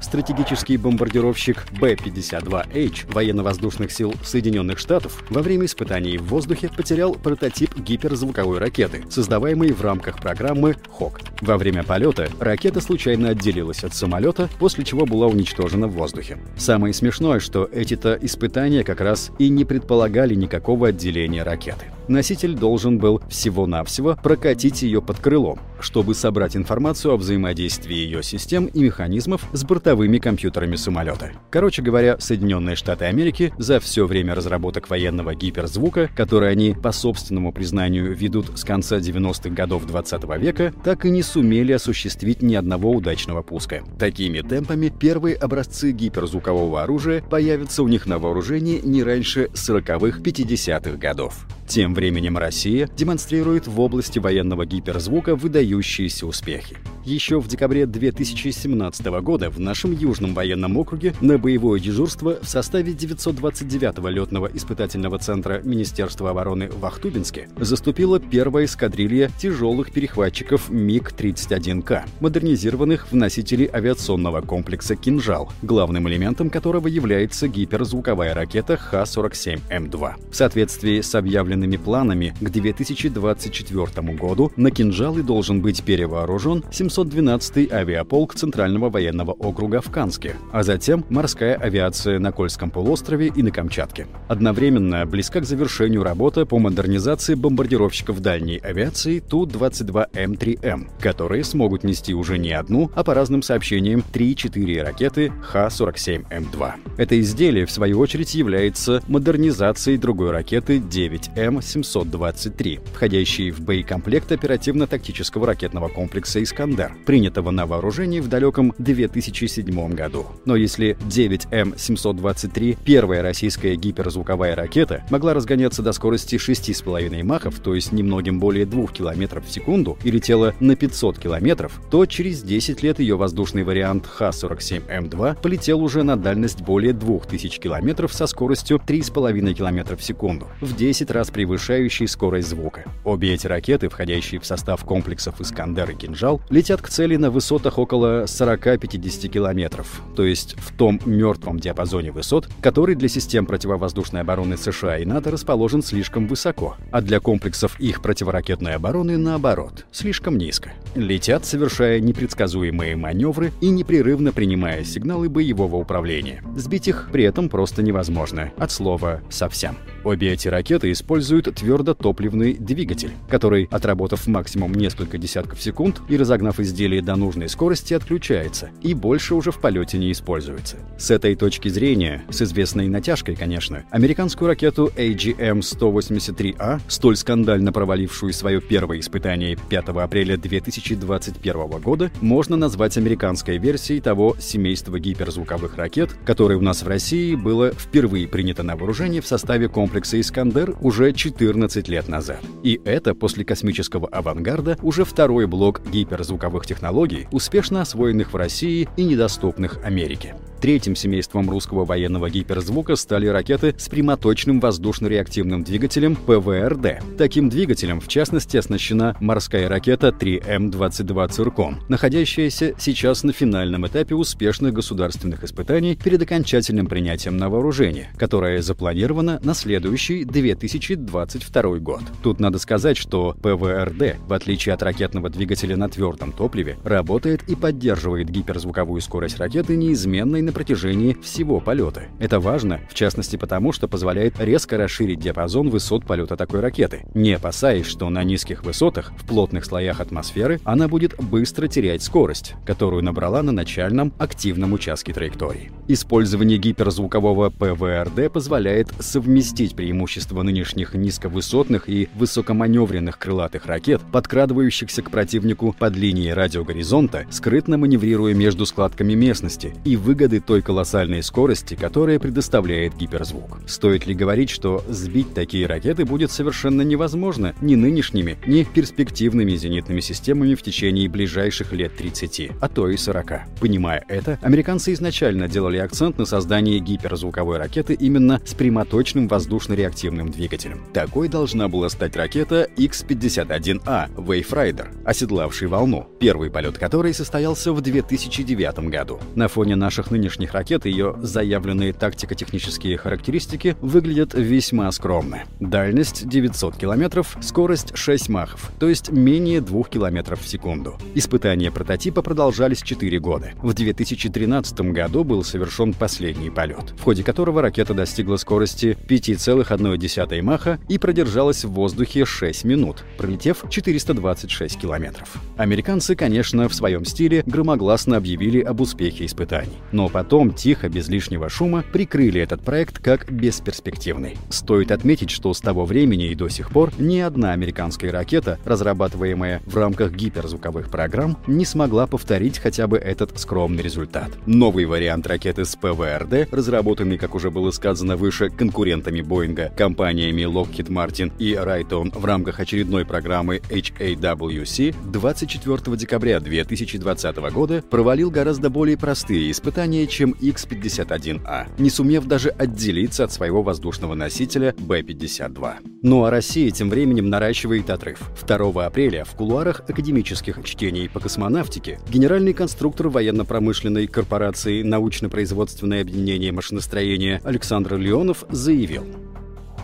стратегический бомбардировщик Б-52H военно-воздушных сил Соединенных Штатов во время испытаний в воздухе потерял прототип гиперзвуковой ракеты, создаваемый в рамках программы ХОК. Во время полета ракета случайно отделилась от самолета, после чего была уничтожена в воздухе. Самое смешное, что эти-то испытания как раз и не предполагали никакого отделения ракеты. Носитель должен был всего-навсего прокатить ее под крылом, чтобы собрать информацию о взаимодействии ее систем и механизмов с бортовыми компьютерами самолета. Короче говоря, Соединенные Штаты Америки за все время разработок военного гиперзвука, который они, по собственному признанию, ведут с конца 90-х годов 20 -го века, так и не сумели осуществить ни одного удачного пуска. Такими темпами первые образцы гиперзвукового оружия появятся у них на вооружении не раньше 40-х, 50-х годов. Тем временем Россия демонстрирует в области военного гиперзвука выдающиеся успехи. Еще в декабре 2017 года в нашем Южном военном округе на боевое дежурство в составе 929-го летного испытательного центра Министерства обороны в Ахтубинске заступила первая эскадрилья тяжелых перехватчиков МиГ-31К, модернизированных в носители авиационного комплекса «Кинжал», главным элементом которого является гиперзвуковая ракета Х-47М2. В соответствии с объявленными планами к 2024 году на «Кинжалы» должен быть перевооружен 712-й авиаполк Центрального военного округа в Канске, а затем морская авиация на Кольском полуострове и на Камчатке. Одновременно близка к завершению работа по модернизации бомбардировщиков дальней авиации Ту-22М3М, которые смогут нести уже не одну, а по разным сообщениям 3-4 ракеты Х-47М2. Это изделие, в свою очередь, является модернизацией другой ракеты 9М723, входящей в боекомплект оперативно-тактического ракетного комплекса «Искандер», принятого на вооружение в далеком 2007 году. Но если 9М723, первая российская гиперзвуковая ракета, могла разгоняться до скорости 6,5 махов, то есть немногим более 2 км в секунду, и летела на 500 км, то через 10 лет ее воздушный вариант Х-47М2 полетел уже на дальность более 2000 км со скоростью 3,5 км в секунду, в 10 раз превышающей скорость звука. Обе эти ракеты, входящие в состав комплексов «Искандер» и «Кинжал», летят к цели на высотах около 40-50 км, то есть в том мертвом диапазоне высот, который для систем противовоздушной обороны США и НАТО расположен слишком высоко, а для комплексов их противоракетной обороны, наоборот, слишком низко. Летят, совершая непредсказуемые маневры и непрерывно принимая сигналы боевого управления. Сбить их при этом просто невозможно, от слова «совсем». Обе эти ракеты используют твердотопливный двигатель, который, отработав максимум несколько десятков секунд и разогнав изделие до нужной скорости, отключается и больше уже в полете не используется. С этой точки зрения, с известной натяжкой, конечно, американскую ракету AGM-183A, столь скандально провалившую свое первое испытание 5 апреля 2021 года, можно назвать американской версией того семейства гиперзвуковых ракет, которое у нас в России было впервые принято на вооружение в составе комплекса «Искандер» уже 14 лет назад. И это после космического авангарда уже второй блок гиперзвуковых технологий, успешно освоенных в России и недоступных Америке. Третьим семейством русского военного гиперзвука стали ракеты с прямоточным воздушно-реактивным двигателем ПВРД. Таким двигателем, в частности, оснащена морская ракета 3М-22 «Циркон», находящаяся сейчас на финальном этапе успешных государственных испытаний перед окончательным принятием на вооружение, которое запланировано на следующий 2022 год. Тут надо сказать, что ПВРД, в отличие от ракетного двигателя на твердом топливе, работает и поддерживает гиперзвуковую скорость ракеты неизменной на протяжении всего полета. Это важно, в частности потому, что позволяет резко расширить диапазон высот полета такой ракеты, не опасаясь, что на низких высотах, в плотных слоях атмосферы, она будет быстро терять скорость, которую набрала на начальном активном участке траектории. Использование гиперзвукового ПВРД позволяет совместить преимущества нынешних низковысотных и высокоманевренных крылатых ракет, подкрадывающихся к противнику под линией радиогоризонта, скрытно маневрируя между складками местности, и выгоды той колоссальной скорости, которая предоставляет гиперзвук. Стоит ли говорить, что сбить такие ракеты будет совершенно невозможно ни нынешними, ни перспективными зенитными системами в течение ближайших лет 30, а то и 40. Понимая это, американцы изначально делали акцент на создании гиперзвуковой ракеты именно с прямоточным воздушно-реактивным двигателем. Такой должна была стать ракета X-51A Wave Rider, оседлавший волну, первый полет которой состоялся в 2009 году. На фоне наших нынешних ракет ее заявленные тактико-технические характеристики выглядят весьма скромно. Дальность 900 километров, скорость 6 махов, то есть менее 2 километров в секунду. Испытания прототипа продолжались 4 года. В 2013 году был совершен последний полет, в ходе которого ракета достигла скорости 5,1 маха и продержалась в воздухе 6 минут, пролетев 426 километров. Американцы, конечно, в своем стиле громогласно объявили об успехе испытаний. Но потом тихо, без лишнего шума, прикрыли этот проект как бесперспективный. Стоит отметить, что с того времени и до сих пор ни одна американская ракета, разрабатываемая в рамках гиперзвуковых программ, не смогла повторить хотя бы этот скромный результат. Новый вариант ракеты с ПВРД, разработанный, как уже было сказано выше, конкурентами Боинга, компаниями Lockheed Martin и Raytheon в рамках очередной программы HAWC, 24 декабря 2020 года провалил гораздо более простые испытания, чем X-51A, не сумев даже отделиться от своего воздушного носителя B-52. Ну а Россия тем временем наращивает отрыв. 2 апреля в кулуарах академических чтений по космонавтике генеральный конструктор военно-промышленной корпорации «Научно-производственное объединение машиностроения» Александр Леонов заявил,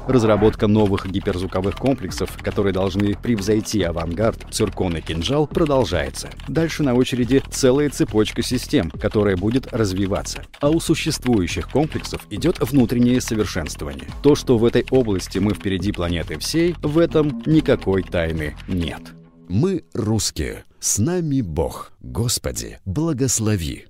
Разработка новых гиперзвуковых комплексов, которые должны превзойти авангард, циркон и кинжал, продолжается. Дальше на очереди целая цепочка систем, которая будет развиваться. А у существующих комплексов идет внутреннее совершенствование. То, что в этой области мы впереди планеты всей, в этом никакой тайны нет. Мы русские. С нами Бог. Господи, благослови.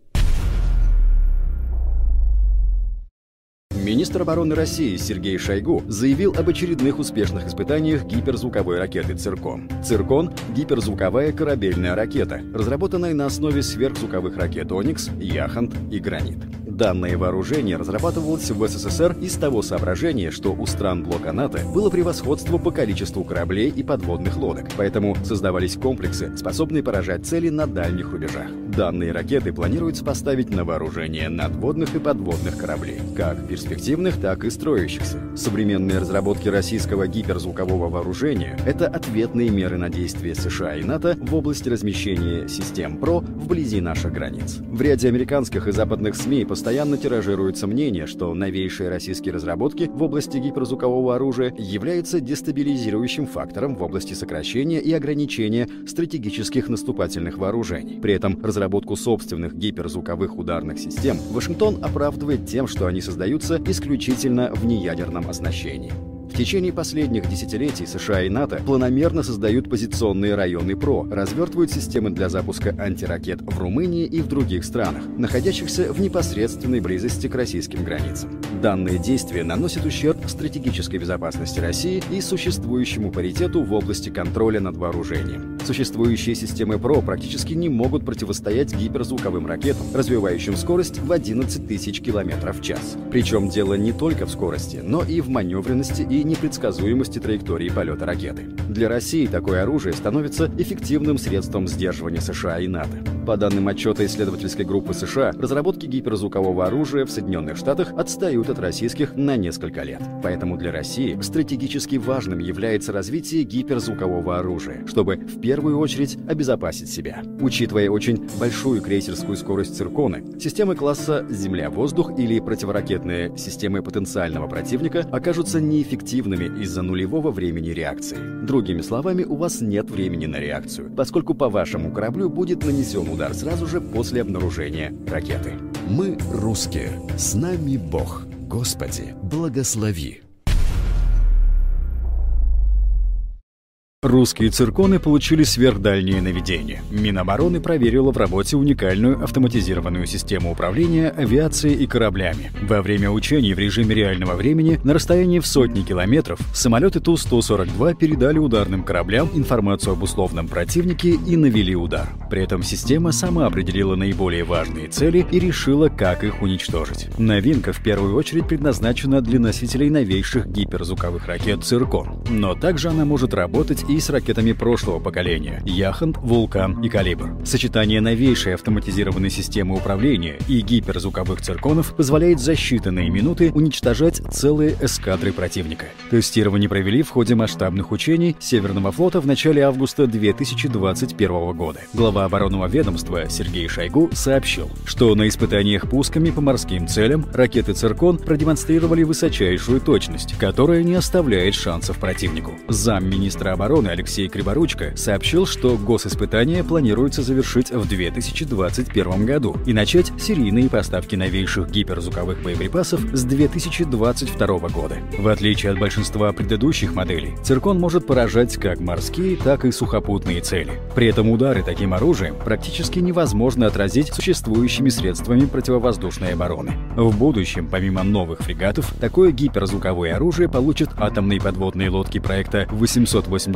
Министр обороны России Сергей Шойгу заявил об очередных успешных испытаниях гиперзвуковой ракеты «Циркон». «Циркон» — гиперзвуковая корабельная ракета, разработанная на основе сверхзвуковых ракет «Оникс», «Яхант» и «Гранит». Данное вооружение разрабатывалось в СССР из того соображения, что у стран блока НАТО было превосходство по количеству кораблей и подводных лодок, поэтому создавались комплексы, способные поражать цели на дальних рубежах. Данные ракеты планируется поставить на вооружение надводных и подводных кораблей, как перспективных, так и строящихся. Современные разработки российского гиперзвукового вооружения — это ответные меры на действия США и НАТО в области размещения систем ПРО вблизи наших границ. В ряде американских и западных СМИ постоянно тиражируется мнение, что новейшие российские разработки в области гиперзвукового оружия являются дестабилизирующим фактором в области сокращения и ограничения стратегических наступательных вооружений. При этом разработку собственных гиперзвуковых ударных систем Вашингтон оправдывает тем, что они создаются исключительно в неядерном оснащении. В течение последних десятилетий США и НАТО планомерно создают позиционные районы ПРО, развертывают системы для запуска антиракет в Румынии и в других странах, находящихся в непосредственной близости к российским границам. Данные действия наносят ущерб стратегической безопасности России и существующему паритету в области контроля над вооружением. Существующие системы ПРО практически не могут противостоять гиперзвуковым ракетам, развивающим скорость в 11 тысяч километров в час. Причем дело не только в скорости, но и в маневренности и непредсказуемости траектории полета ракеты. Для России такое оружие становится эффективным средством сдерживания США и НАТО. По данным отчета исследовательской группы США, разработки гиперзвукового оружия в Соединенных Штатах отстают от российских на несколько лет. Поэтому для России стратегически важным является развитие гиперзвукового оружия, чтобы в первую очередь обезопасить себя. Учитывая очень большую крейсерскую скорость цирконы, системы класса «Земля-воздух» или противоракетные системы потенциального противника окажутся неэффективными из-за нулевого времени реакции. Другими словами, у вас нет времени на реакцию, поскольку по вашему кораблю будет нанесен удар сразу же после обнаружения ракеты. Мы русские. С нами Бог. Господи, благослови. Русские цирконы получили сверхдальнее наведение. Минобороны проверила в работе уникальную автоматизированную систему управления авиацией и кораблями. Во время учений в режиме реального времени на расстоянии в сотни километров самолеты Ту-142 передали ударным кораблям информацию об условном противнике и навели удар. При этом система сама определила наиболее важные цели и решила, как их уничтожить. Новинка в первую очередь предназначена для носителей новейших гиперзвуковых ракет «Циркон». Но также она может работать и с ракетами прошлого поколения – «Яхант», «Вулкан» и «Калибр». Сочетание новейшей автоматизированной системы управления и гиперзвуковых цирконов позволяет за считанные минуты уничтожать целые эскадры противника. Тестирование провели в ходе масштабных учений Северного флота в начале августа 2021 года. Глава оборонного ведомства Сергей Шойгу сообщил, что на испытаниях пусками по морским целям ракеты «Циркон» продемонстрировали высочайшую точность, которая не оставляет шансов противнику. Замминистра обороны обороны Алексей Криворучко сообщил, что госиспытания планируется завершить в 2021 году и начать серийные поставки новейших гиперзвуковых боеприпасов с 2022 года. В отличие от большинства предыдущих моделей, циркон может поражать как морские, так и сухопутные цели. При этом удары таким оружием практически невозможно отразить существующими средствами противовоздушной обороны. В будущем, помимо новых фрегатов, такое гиперзвуковое оружие получат атомные подводные лодки проекта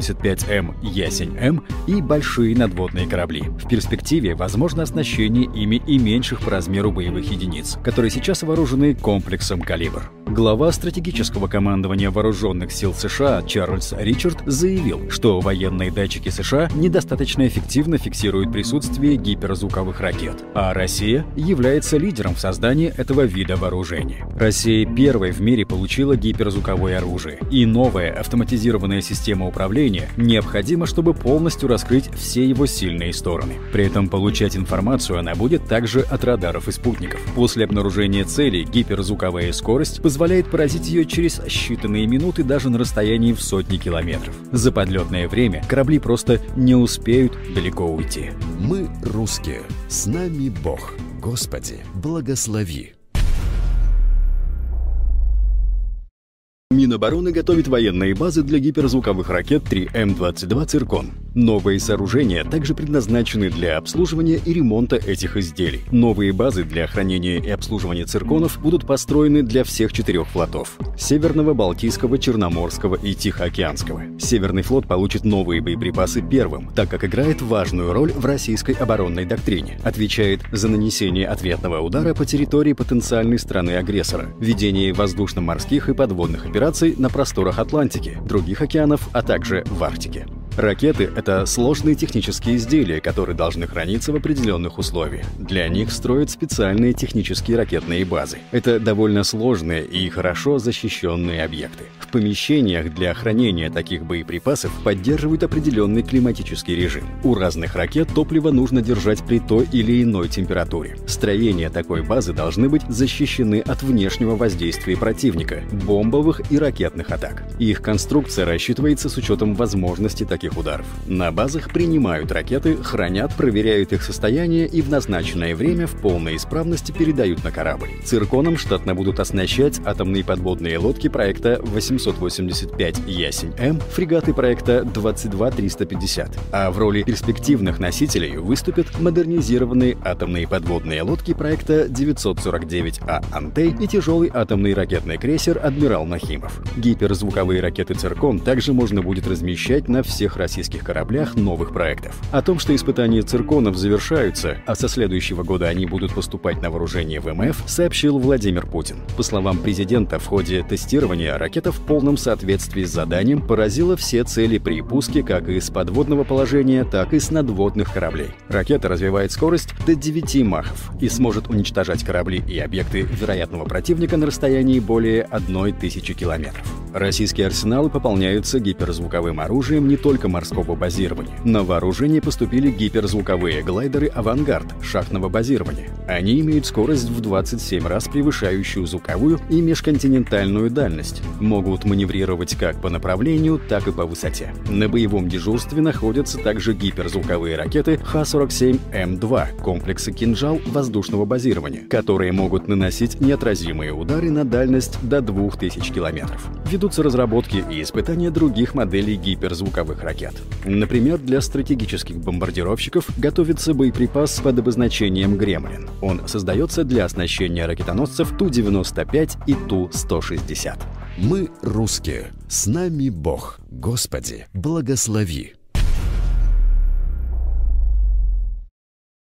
885М «Ясень-М» и большие надводные корабли. В перспективе возможно оснащение ими и меньших по размеру боевых единиц, которые сейчас вооружены комплексом «Калибр». Глава стратегического командования вооруженных сил США Чарльз Ричард заявил, что военные датчики США недостаточно эффективно фиксируют присутствие гиперзвуковых ракет, а Россия является лидером в создании этого вида вооружения. Россия первой в мире получила гиперзвуковое оружие, и новая автоматизированная система управления необходима, чтобы полностью раскрыть все его сильные стороны. При этом получать информацию она будет также от радаров и спутников. После обнаружения цели гиперзвуковая скорость позволяет поразить ее через считанные минуты даже на расстоянии в сотни километров. За подлетное время корабли просто не успеют далеко уйти. Мы русские. С нами Бог. Господи, благослови. Минобороны готовит военные базы для гиперзвуковых ракет 3М-22 «Циркон». Новые сооружения также предназначены для обслуживания и ремонта этих изделий. Новые базы для хранения и обслуживания цирконов будут построены для всех четырех флотов – Северного, Балтийского, Черноморского и Тихоокеанского. Северный флот получит новые боеприпасы первым, так как играет важную роль в российской оборонной доктрине, отвечает за нанесение ответного удара по территории потенциальной страны-агрессора, ведение воздушно-морских и подводных операций операций на просторах Атлантики, других океанов, а также в Арктике. Ракеты — это сложные технические изделия, которые должны храниться в определенных условиях. Для них строят специальные технические ракетные базы. Это довольно сложные и хорошо защищенные объекты. В помещениях для хранения таких боеприпасов поддерживают определенный климатический режим. У разных ракет топливо нужно держать при той или иной температуре. Строения такой базы должны быть защищены от внешнего воздействия противника, бомбовых и ракетных атак. Их конструкция рассчитывается с учетом возможности таких таких ударов. На базах принимают ракеты, хранят, проверяют их состояние и в назначенное время в полной исправности передают на корабль. Цирконом штатно будут оснащать атомные подводные лодки проекта 885 «Ясень-М», фрегаты проекта 22350, а в роли перспективных носителей выступят модернизированные атомные подводные лодки проекта 949А «Антей» и тяжелый атомный ракетный крейсер «Адмирал Нахимов». Гиперзвуковые ракеты «Циркон» также можно будет размещать на всех российских кораблях новых проектов. О том, что испытания цирконов завершаются, а со следующего года они будут поступать на вооружение в МФ, сообщил Владимир Путин. По словам президента, в ходе тестирования ракета в полном соответствии с заданием поразила все цели при пуске как из подводного положения, так и с надводных кораблей. Ракета развивает скорость до 9 махов и сможет уничтожать корабли и объекты вероятного противника на расстоянии более 1000 километров. Российские арсеналы пополняются гиперзвуковым оружием не только морского базирования. На вооружение поступили гиперзвуковые глайдеры «Авангард» шахтного базирования. Они имеют скорость в 27 раз превышающую звуковую и межконтинентальную дальность. Могут маневрировать как по направлению, так и по высоте. На боевом дежурстве находятся также гиперзвуковые ракеты Х-47М2 комплекса «Кинжал» воздушного базирования, которые могут наносить неотразимые удары на дальность до 2000 километров. Ведутся разработки и испытания других моделей гиперзвуковых ракет. Например, для стратегических бомбардировщиков готовится боеприпас под обозначением «Гремлин». Он создается для оснащения ракетоносцев Ту-95 и Ту-160. Мы русские. С нами Бог. Господи, благослови.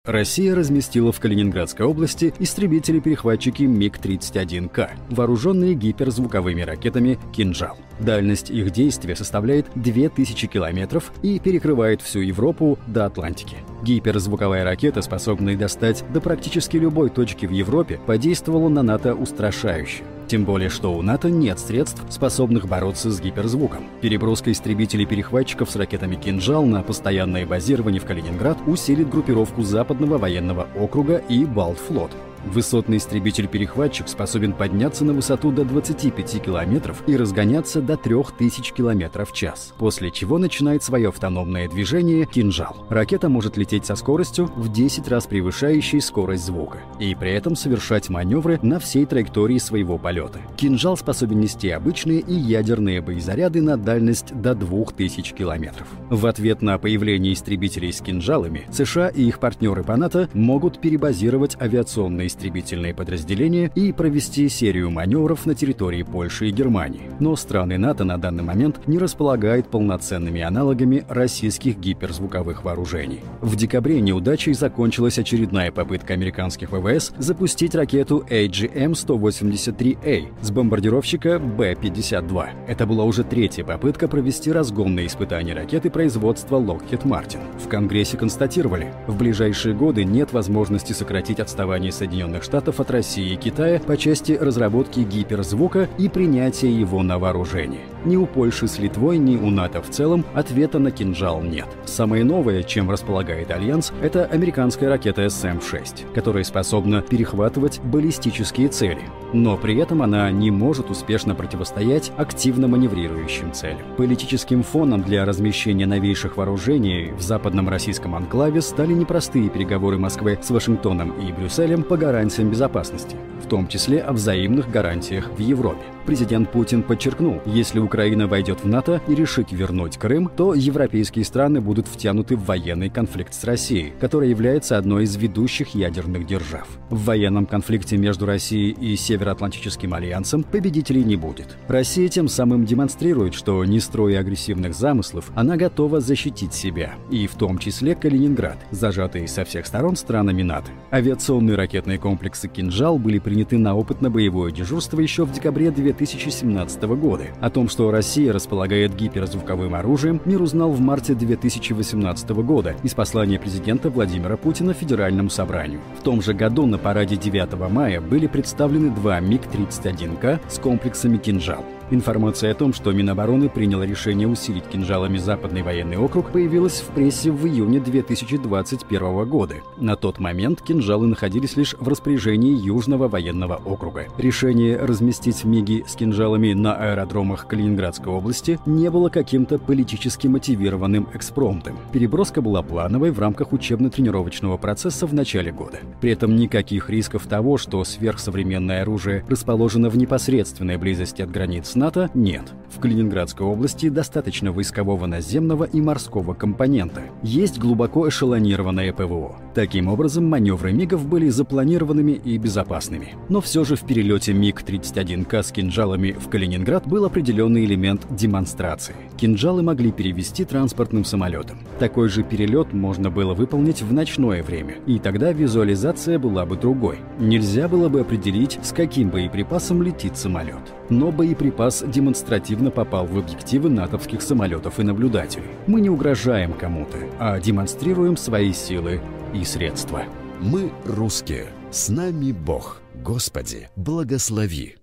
Россия разместила в Калининградской области истребители-перехватчики МиГ-31К, вооруженные гиперзвуковыми ракетами «Кинжал». Дальность их действия составляет 2000 километров и перекрывает всю Европу до Атлантики. Гиперзвуковая ракета, способная достать до практически любой точки в Европе, подействовала на НАТО устрашающе. Тем более, что у НАТО нет средств, способных бороться с гиперзвуком. Переброска истребителей-перехватчиков с ракетами «Кинжал» на постоянное базирование в Калининград усилит группировку Западного военного округа и Балтфлот. Высотный истребитель-перехватчик способен подняться на высоту до 25 километров и разгоняться до 3000 километров в час, после чего начинает свое автономное движение «Кинжал». Ракета может лететь со скоростью в 10 раз превышающей скорость звука и при этом совершать маневры на всей траектории своего полета. «Кинжал» способен нести обычные и ядерные боезаряды на дальность до 2000 километров. В ответ на появление истребителей с «Кинжалами» США и их партнеры по НАТО могут перебазировать авиационные истребительные подразделения и провести серию маневров на территории Польши и Германии. Но страны НАТО на данный момент не располагают полноценными аналогами российских гиперзвуковых вооружений. В декабре неудачей закончилась очередная попытка американских ВВС запустить ракету AGM-183A с бомбардировщика B-52. Это была уже третья попытка провести разгонные испытания ракеты производства Lockheed Martin. В Конгрессе констатировали, в ближайшие годы нет возможности сократить отставание Соединенных Штатов от России и Китая по части разработки гиперзвука и принятия его на вооружение. Ни у Польши с Литвой, ни у НАТО в целом ответа на кинжал нет. Самое новое, чем располагает Альянс, это американская ракета СМ-6, которая способна перехватывать баллистические цели. Но при этом она не может успешно противостоять активно маневрирующим целям. Политическим фоном для размещения новейших вооружений в западном российском анклаве стали непростые переговоры Москвы с Вашингтоном и Брюсселем по гарантиям безопасности, в том числе о взаимных гарантиях в Европе. Президент Путин подчеркнул, если Украина войдет в НАТО и решит вернуть Крым, то европейские страны будут втянуты в военный конфликт с Россией, которая является одной из ведущих ядерных держав. В военном конфликте между Россией и Североатлантическим альянсом победителей не будет. Россия тем самым демонстрирует, что, не строя агрессивных замыслов, она готова защитить себя, и в том числе Калининград, зажатый со всех сторон странами НАТО. Авиационные ракетные комплексы «Кинжал» были приняты на опытно-боевое дежурство еще в декабре 2000 2017 года. О том, что Россия располагает гиперзвуковым оружием, мир узнал в марте 2018 года из послания президента Владимира Путина Федеральному собранию. В том же году на параде 9 мая были представлены два МиГ-31К с комплексами «Кинжал». Информация о том, что Минобороны приняло решение усилить кинжалами Западный военный округ, появилась в прессе в июне 2021 года. На тот момент кинжалы находились лишь в распоряжении Южного военного округа. Решение разместить МИГи с кинжалами на аэродромах Калининградской области не было каким-то политически мотивированным экспромтом. Переброска была плановой в рамках учебно-тренировочного процесса в начале года. При этом никаких рисков того, что сверхсовременное оружие расположено в непосредственной близости от границ НАТО нет. В Калининградской области достаточно войскового наземного и морского компонента. Есть глубоко эшелонированное ПВО. Таким образом, маневры МИГов были запланированными и безопасными. Но все же в перелете МиГ-31К с кинжалами в Калининград был определенный элемент демонстрации. Кинжалы могли перевести транспортным самолетом. Такой же перелет можно было выполнить в ночное время, и тогда визуализация была бы другой. Нельзя было бы определить, с каким боеприпасом летит самолет. Но боеприпас раз демонстративно попал в объективы натовских самолетов и наблюдателей. Мы не угрожаем кому-то, а демонстрируем свои силы и средства. Мы русские. С нами Бог. Господи, благослови.